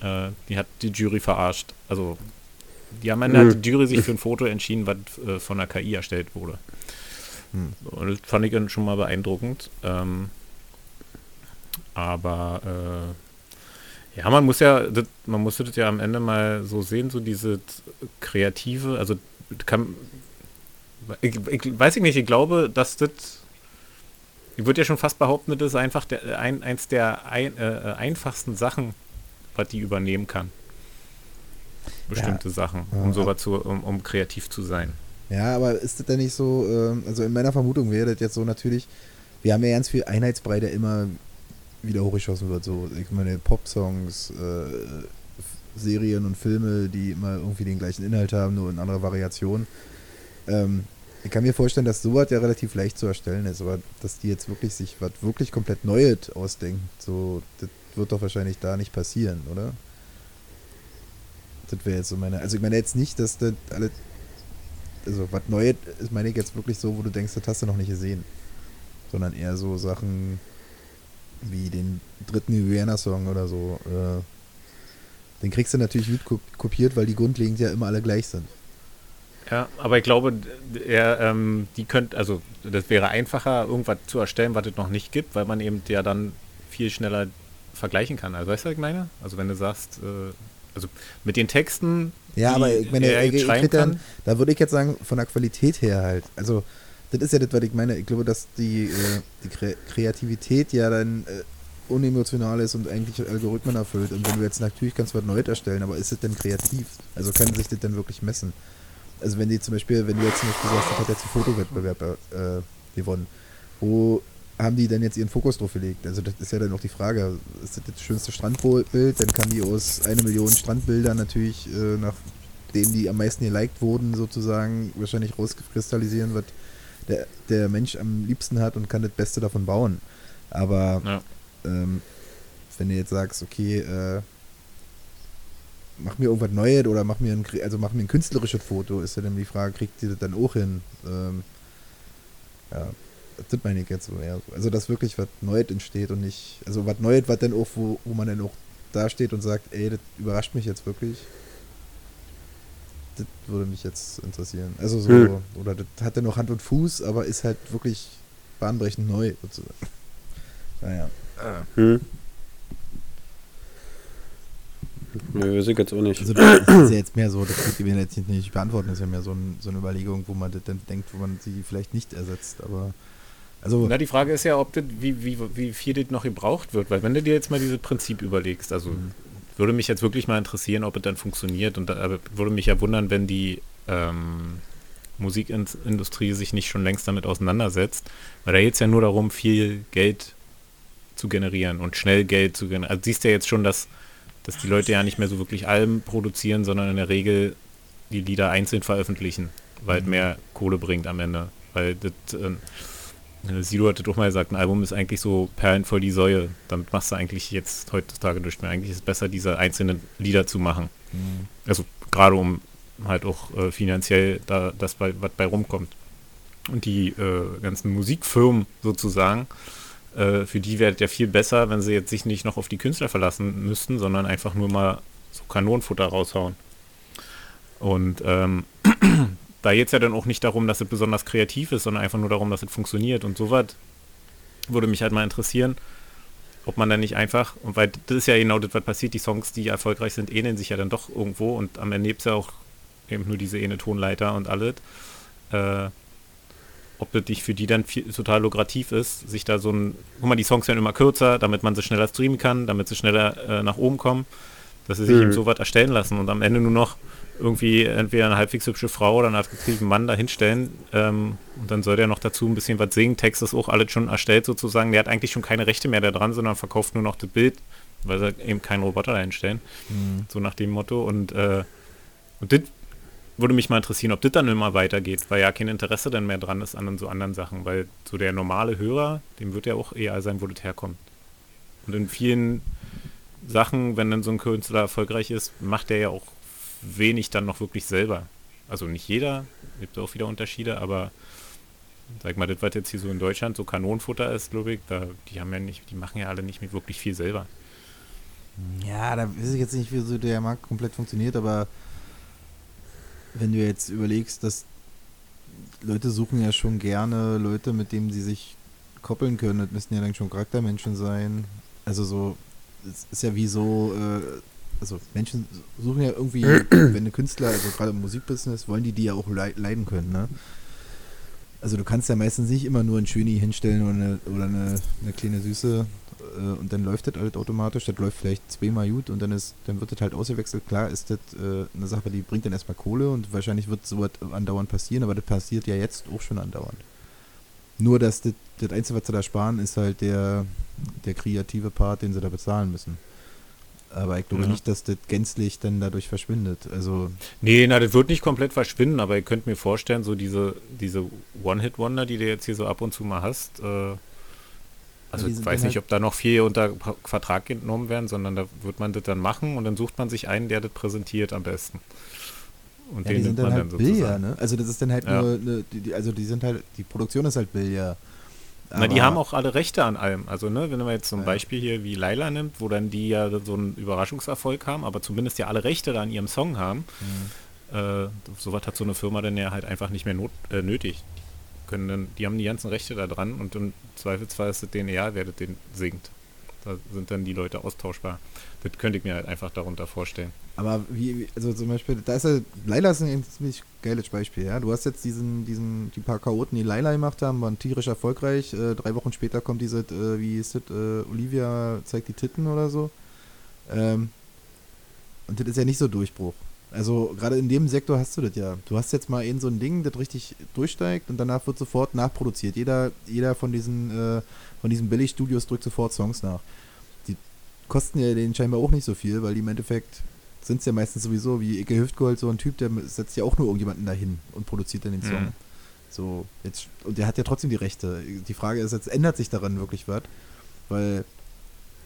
äh, die hat die Jury verarscht. Also die am Ende Mhm. hat die Jury sich für ein Foto entschieden, was äh, von der KI erstellt wurde. Hm. So, Und das fand ich dann schon mal beeindruckend. Ähm, aber äh, ja, man muss ja, das, man muss das ja am Ende mal so sehen, so diese kreative, also kann, ich, ich weiß ich nicht, ich glaube, dass das ich würde ja schon fast behaupten, das ist einfach der, ein, eins der ein, äh, einfachsten Sachen, was die übernehmen kann. Bestimmte Sachen, um Ja. sowas zu, um, um kreativ zu sein. Ja, aber ist das denn nicht so, ähm, also in meiner Vermutung wäre das jetzt so natürlich, wir haben ja ganz viel Einheitsbrei, der immer wieder hochgeschossen wird. So, ich meine, Popsongs, äh, Serien und Filme, die immer irgendwie den gleichen Inhalt haben, nur in anderer Variation. Ähm, ich kann mir vorstellen, dass sowas ja relativ leicht zu erstellen ist, aber dass die jetzt wirklich sich was wirklich komplett Neues ausdenken, so, das wird doch wahrscheinlich da nicht passieren, oder? Das wäre jetzt so meine, also ich meine jetzt nicht, dass das alles also was Neues ist, meine ich jetzt wirklich so, wo du denkst, das hast du noch nicht gesehen. sondern eher so Sachen wie den dritten Rihanna-Song oder so. Äh, den kriegst du natürlich gut ko- kopiert, weil die grundlegend ja immer alle gleich sind. Ja, aber ich glaube, er, ähm, die könnt, also das wäre einfacher, irgendwas zu erstellen, was es noch nicht gibt, weil man eben ja dann viel schneller vergleichen kann. Also weißt du, was ich meine? Also wenn du sagst, äh, also mit den Texten, Ja, die aber ich meine, ich, ich, rede dann, da würde ich jetzt sagen, von der Qualität her halt. Also, das ist ja das, was ich meine. Ich glaube, dass die, äh, die Kre Kreativität ja dann äh, unemotional ist und eigentlich Algorithmen erfüllt. Und wenn du jetzt natürlich kannst du was Neues erstellen, aber ist es denn kreativ? Also kann sich das denn wirklich messen? Also wenn die zum Beispiel, wenn du jetzt zum Beispiel sagst, das hat jetzt einen Fotowettbewerb äh, gewonnen, wo haben die denn jetzt ihren Fokus drauf gelegt? Also das ist ja dann auch die Frage, ist das das schönste Strandbild? Dann kann die aus einer Million Strandbildern natürlich äh, nach denen, die am meisten geliked wurden, sozusagen wahrscheinlich rauskristallisieren, was der, der Mensch am liebsten hat und kann das Beste davon bauen. Aber Ja. ähm, wenn du jetzt sagst, okay, äh, mach mir irgendwas Neues oder mach mir ein, also mach mir ein künstlerisches Foto, ist ja dann die Frage, kriegt ihr das dann auch hin? Ähm, ja, das meine ich jetzt so so. Also, dass wirklich was Neues entsteht und nicht, also was Neues, was dann auch, wo, wo man dann auch da steht und sagt, ey, das überrascht mich jetzt wirklich. Das würde mich jetzt interessieren. Also so, Hm. oder das hat dann noch Hand und Fuß, aber ist halt wirklich bahnbrechend neu, sozusagen. Naja. Hm. Nö, weiß ich jetzt auch nicht. Also das ist ja jetzt mehr so, das ihr mir jetzt nicht beantworten, das ist ja mehr so, ein, so eine Überlegung, wo man das dann denkt, wo man sie vielleicht nicht ersetzt, aber also Na, die Frage ist ja, ob das, wie, wie, wie viel das noch gebraucht wird, weil wenn du dir jetzt mal dieses Prinzip überlegst, also Mhm. würde mich jetzt wirklich mal interessieren, ob es dann funktioniert und da, würde mich ja wundern, wenn die ähm, Musikindustrie sich nicht schon längst damit auseinandersetzt, weil da geht es ja nur darum, viel Geld zu generieren und schnell Geld zu generieren. Also siehst du ja jetzt schon, dass, dass die Leute ja nicht mehr so wirklich Alben produzieren, sondern in der Regel die Lieder einzeln veröffentlichen, weil es Mhm. mehr Kohle bringt am Ende. Weil das, äh, Sido hat das auch mal gesagt, ein Album ist eigentlich so Perlen voll die Säue. Damit machst du eigentlich jetzt heutzutage nicht mehr. Eigentlich ist es besser, diese einzelnen Lieder zu machen. mh, Also gerade um halt auch äh, finanziell da das bei, was bei rumkommt. Und die äh, ganzen Musikfirmen sozusagen, äh, für die wäre es ja viel besser, wenn sie jetzt sich nicht noch auf die Künstler verlassen müssten, sondern einfach nur mal so Kanonenfutter raushauen. Und ähm, da geht es ja dann auch nicht darum, dass es besonders kreativ ist, sondern einfach nur darum, dass es funktioniert. Und sowas würde mich halt mal interessieren, ob man dann nicht einfach, und weil das ist ja genau das, was passiert, die Songs, die erfolgreich sind, ähneln sich ja dann doch irgendwo und am Ende gibt es ja auch eben nur diese eine Tonleiter und alles. Äh, ob das nicht für die dann viel, total lukrativ ist, sich da so ein, guck mal, die Songs werden immer kürzer, damit man sie schneller streamen kann, damit sie schneller äh, nach oben kommen, dass sie sich Mhm. eben so was erstellen lassen und am Ende nur noch irgendwie entweder eine halbwegs hübsche Frau oder einen attraktiven Mann da hinstellen ähm, und dann soll der noch dazu ein bisschen was singen. Text ist auch alles schon erstellt sozusagen. Der hat eigentlich schon keine Rechte mehr da dran, sondern verkauft nur noch das Bild, weil sie eben keinen Roboter da hinstellen. mh. So nach dem Motto. Und, äh, und das würde mich mal interessieren, ob das dann immer weitergeht, weil ja kein Interesse dann mehr dran ist an so anderen Sachen, weil so der normale Hörer, dem wird ja auch egal sein, wo das herkommt. Und in vielen Sachen, wenn dann so ein Künstler erfolgreich ist, macht der ja auch wenig dann noch wirklich selber. Also nicht jeder, gibt auch wieder Unterschiede, aber sag mal, das, was jetzt hier so in Deutschland so Kanonenfutter ist, glaube ich, da, die haben ja nicht, die machen ja alle nicht mit wirklich viel selber. Ja, da weiß ich jetzt nicht, wie so der Markt komplett funktioniert, aber wenn du jetzt überlegst, dass Leute suchen ja schon gerne Leute, mit denen sie sich koppeln können, das müssen ja dann schon Charaktermenschen sein. Also so, es ist ja wie so, äh, also Menschen suchen ja irgendwie, wenn eine Künstler, also gerade im Musikbusiness, wollen die die ja auch lei- leiden können, ne? Also du kannst ja meistens nicht immer nur ein Schöni hinstellen oder eine, oder eine, eine kleine Süße äh, und dann läuft das halt automatisch. Das läuft vielleicht zweimal gut und dann ist, dann wird das halt ausgewechselt. Klar ist das äh, eine Sache, die bringt dann erstmal Kohle und wahrscheinlich wird sowas andauernd passieren, aber das passiert ja jetzt auch schon andauernd. Nur dass das, das Einzige, was sie da sparen, ist halt der, der kreative Part, den sie da bezahlen müssen. Aber ich glaube Ja. nicht, dass das gänzlich dann dadurch verschwindet. Also, Nee, na, das wird nicht komplett verschwinden, aber ihr könnt mir vorstellen, so diese, diese One-Hit-Wonder, die du jetzt hier so ab und zu mal hast, äh, also ich weiß dann nicht, halt- ob da noch viel unter Vertrag genommen werden, sondern da wird man das dann machen und dann sucht man sich einen, der das präsentiert am besten. Und ja, die den sind nimmt dann man halt dann sozusagen. ne? Also das ist dann halt Ja. nur, eine, die, also die sind halt, die Produktion ist halt Billard. Na, die haben auch alle Rechte an allem. Also, ne, wenn man jetzt zum Ja. Beispiel hier wie Laila nimmt, wo dann die ja so einen Überraschungserfolg haben, aber zumindest ja alle Rechte da an ihrem Song haben, Mhm. äh, sowas hat so eine Firma dann ja halt einfach nicht mehr not, äh, nötig. Die, können dann, die haben die ganzen Rechte da dran und im Zweifelsfall ist es denen egal, wer das den singt. Da sind dann die Leute austauschbar. Das könnte ich mir halt einfach darunter vorstellen. Aber wie, also zum Beispiel, da ist ja, Laila ist ein ziemlich geiles Beispiel, ja. Du hast jetzt diesen, diesen, die paar Chaoten, die Laila gemacht haben, waren tierisch erfolgreich. Äh, drei Wochen später kommt diese, äh, wie ist das, äh, Olivia zeigt die Titten oder so. Ähm, und das ist ja nicht so Durchbruch. Also gerade in dem Sektor hast du das ja. Du hast jetzt mal eben so ein Ding, das richtig durchsteigt und danach wird sofort nachproduziert. Jeder, jeder von diesen, äh, von diesen Billigstudios drückt sofort Songs nach. Kosten ja denen scheinbar auch nicht so viel, weil die im Endeffekt sind es ja meistens sowieso, wie Icke Hüftgold, so ein Typ, der setzt ja auch nur irgendjemanden dahin und produziert dann den Song. Mhm. So, jetzt, und der hat ja trotzdem die Rechte. Die Frage ist, jetzt ändert sich daran wirklich was? Weil,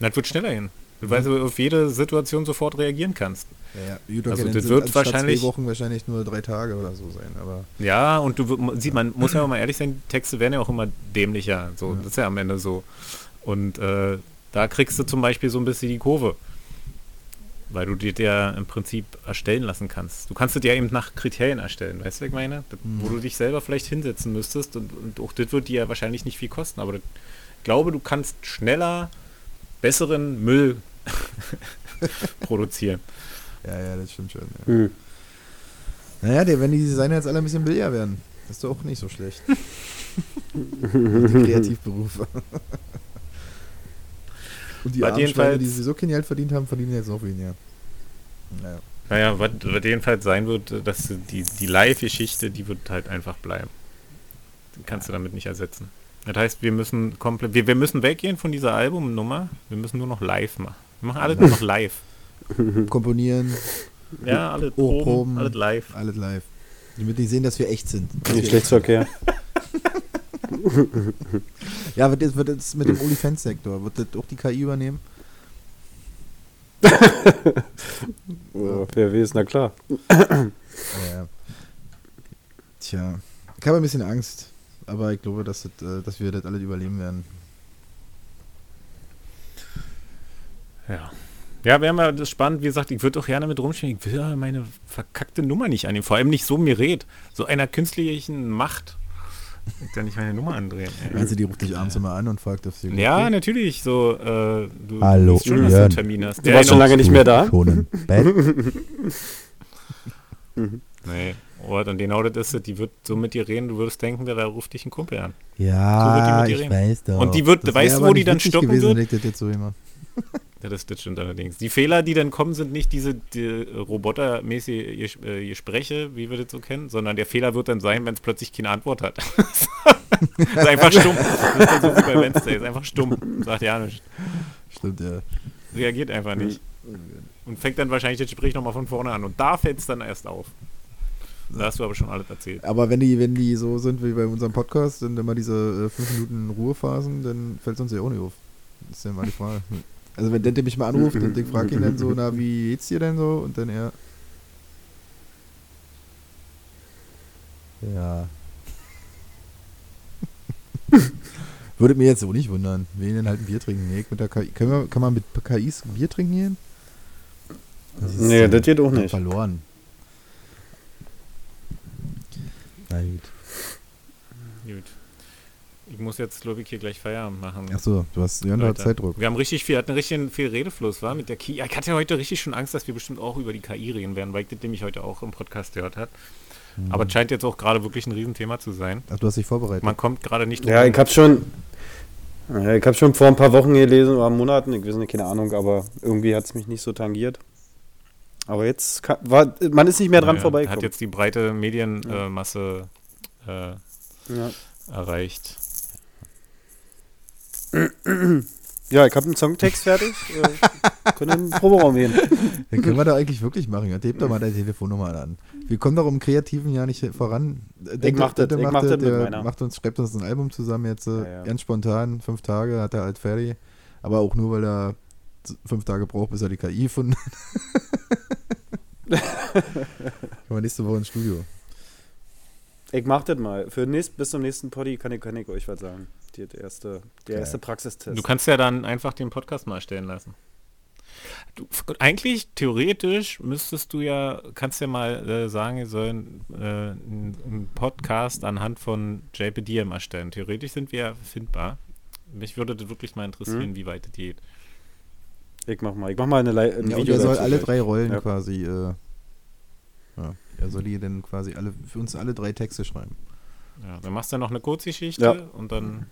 Das wird schneller hin. Weil du auf jede Situation sofort reagieren kannst. ja, ja, Also das wird wahrscheinlich- zwei Wochen wahrscheinlich nur drei Tage oder so sein, aber Ja, und du sieht, man muss ja auch mal ehrlich sein, Texte werden ja auch immer dämlicher. So, Ja. das ist ja am Ende so. Und äh, da kriegst du zum Beispiel so ein bisschen die Kurve. Weil du dir ja im Prinzip erstellen lassen kannst. Du kannst es ja eben nach Kriterien erstellen, weißt du, was ich meine? Das, Wo Mhm. du dich selber vielleicht hinsetzen müsstest und, und auch das wird dir ja wahrscheinlich nicht viel kosten, aber das, ich glaube, du kannst schneller besseren Müll produzieren. ja, ja, das stimmt schon. Ja. Hm. Naja, wenn die Designer jetzt alle ein bisschen billiger werden, das ist doch auch nicht so schlecht. die Kreativberufe. Und die armen Schweine, die sowieso kein Geld verdient haben, verdienen jetzt noch weniger. Naja. Naja, was, was jedenfalls sein wird, dass die, die Live-Geschichte, die wird halt einfach bleiben. Die kannst du damit nicht ersetzen. Das heißt, wir müssen komplett, wir, wir müssen weggehen von dieser Albumnummer. Wir müssen nur noch live machen. Wir machen alles nur noch live. Komponieren, Ja, alles proben, Proben. alles live. alles live. Damit die sehen, dass wir echt sind. Geschlechtsverkehr. Ja, wird das, wird das mit dem OnlyFans-Sektor, wird das auch die KI übernehmen? Oh, wer weiß, na klar. Ja. Tja, ich habe ein bisschen Angst, aber ich glaube, dass, das, äh, dass wir das alle überleben werden. Ja. Ja, wäre mal das spannend. Wie gesagt, ich würde auch gerne mit rumspielen. Ich will ja meine verkackte Nummer nicht annehmen. Vor allem nicht so mir red. So einer künstlichen Macht. Ich kann nicht meine Nummer andrehen. ey. Also die ruft dich abends immer an und fragt, ob sie Ja, natürlich. So, äh, du, Hallo, du weißt schon, dass du einen. Termin hast. Du warst schon lange nicht mehr da. Schon im Bett? Nee, aber dann genau das ist es. Die wird so mit dir reden, du würdest denken, da ruft dich ein Kumpel an. Ja, So wird die mit dir ich reden. weiß doch. Und die wird- Das weißt du, wo die dann stoppen gewesen, wird? jetzt so jemand. Ja, das, das stimmt allerdings. Die Fehler, die dann kommen, sind nicht diese die robotermäßige Ges äh, Gespräche, wie wir das so kennen, sondern der Fehler wird dann sein, wenn es plötzlich keine Antwort hat. ist einfach stumm. Das ist so wie bei Wednesday, ist einfach stumm. Sagt ja nicht. Stimmt, ja. Reagiert einfach nicht. Und fängt dann wahrscheinlich das Gespräch nochmal von vorne an. Und da fällt es dann erst auf. Da hast du aber schon alles erzählt. Aber wenn die, wenn die so sind wie bei unserem Podcast, dann immer diese äh, fünf Minuten Ruhephasen, dann fällt es uns ja auch nicht auf. Das ist ja mal die Frage. Also wenn der mich mal anruft und ich frage ihn dann so, na, wie geht's dir denn so? Und dann er. Ja. Würde mir jetzt auch nicht wundern. Wir denn halt ein Bier trinken. Nee, mit der KI. Können wir, kann man mit KIs ein Bier trinken gehen? Das Nee, äh, das geht auch nicht. Verloren. Na gut. Gut. Ich muss jetzt, glaube ich, hier gleich Feierabend machen. Achso, du hast ja, Leute. Zeitdruck. Wir haben richtig viel, hatten richtig viel Redefluss, war mit der KI. Ich hatte ja heute richtig schon Angst, dass wir bestimmt auch über die KI reden werden, weil ich das nämlich heute auch im Podcast gehört hat. Mhm. Aber es scheint jetzt auch gerade wirklich ein Riesenthema zu sein. Ach, du hast dich vorbereitet. Man kommt gerade nicht Ja, ich hab schon. Ja, ich habe schon vor ein paar Wochen gelesen oder Monaten, ich weiß nicht, keine Ahnung, aber irgendwie hat es mich nicht so tangiert. Aber jetzt kann, war, man ist nicht mehr dran Naja, vorbeigekommen. Hat jetzt die breite Medienmasse äh, äh, ja. erreicht. Ja, ich habe einen Songtext fertig. äh, können in den Proberaum gehen. Ja, können wir da eigentlich wirklich machen. Ja, Heb doch mal deine Telefonnummer an. Wir kommen doch im Kreativen ja nicht voran. Der, mach das, ich mach das mit meiner. macht uns, schreibt uns ein Album zusammen jetzt äh, Ja, ja. ganz spontan, fünf Tage hat er halt fertig. Aber auch nur, weil er fünf Tage braucht, bis er die KI gefunden hat. Kommen wir nächste Woche ins Studio. Ich mach das mal. Für nächst, bis zum nächsten Poddy kann ich, kann ich euch was sagen. Die, die erste, der Geil. erste Praxistest. Du kannst ja dann einfach den Podcast mal erstellen lassen. Du, eigentlich, theoretisch, müsstest du ja, kannst ja mal äh, sagen, wir sollen äh, einen Podcast anhand von JPDM erstellen. Theoretisch sind wir ja findbar. Mich würde das wirklich mal interessieren, Mhm. wie weit es geht. ich mach mal. Ich mach mal eine, Lei- ein Ja, und Video er soll alle drei Rollen Ja. quasi, äh, ja, er soll hier dann quasi alle, für uns alle drei Texte schreiben. Ja, dann machst du noch eine Kurzgeschichte Ja. und dann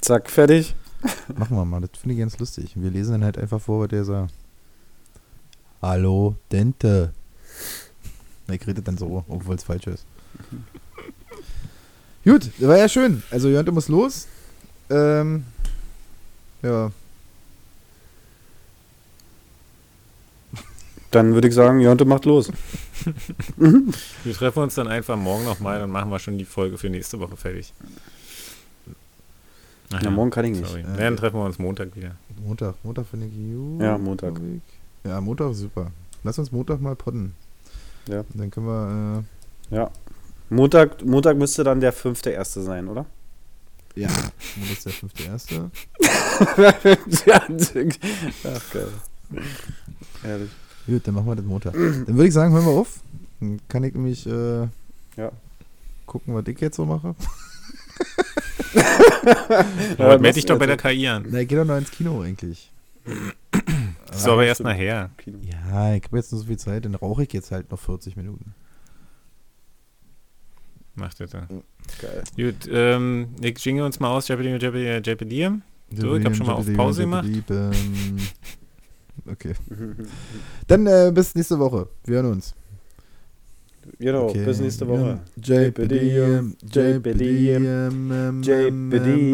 Zack, fertig. Machen wir mal, das finde ich ganz lustig. Wir lesen dann halt einfach vor, was der sagt. Hallo, Dente. Na, Ich rede dann so, obwohl es falsch ist. Gut, das war ja schön. Also Jönte muss los. Ähm, ja, Dann würde ich sagen, Jonte macht los. wir treffen uns dann einfach morgen nochmal, dann machen wir schon die Folge für nächste Woche fertig. Ach Ja, morgen kann ich nicht. Sorry. Äh, Ja, dann treffen wir uns Montag wieder. Montag. Montag finde ich gut. Ja, Montag. Ja, Montag ist super. Lass uns Montag mal podden. Ja. Und Dann können wir, Ja. Montag, Montag müsste dann der fünfte erste sein, oder? äh, ja, Montag ist der fünfte erste. ja, ach geil. Ehrlich. Gut, dann machen wir das Montag. Dann würde ich sagen, hören wir auf. Dann kann ich nämlich äh, Ja. gucken, was ich jetzt so mache. Aber melde dich doch bei der jetzt? KI an. Na, ich gehe doch noch ins Kino eigentlich. Das ist aber erst stimmt. nachher. Kino. Ja, ich habe jetzt nur so viel Zeit, dann rauche ich jetzt halt noch 40 Minuten. Macht das dann. Geil. Gut, ähm, ich jingle uns mal aus, JPD, JPD, JPD. So, ich hab schon mal auf Pause gemacht. Ähm, Okay. Dann äh, bis nächste Woche. Wir hören uns. Genau, Okay. bis nächste Woche. JPD, JPD, JPD,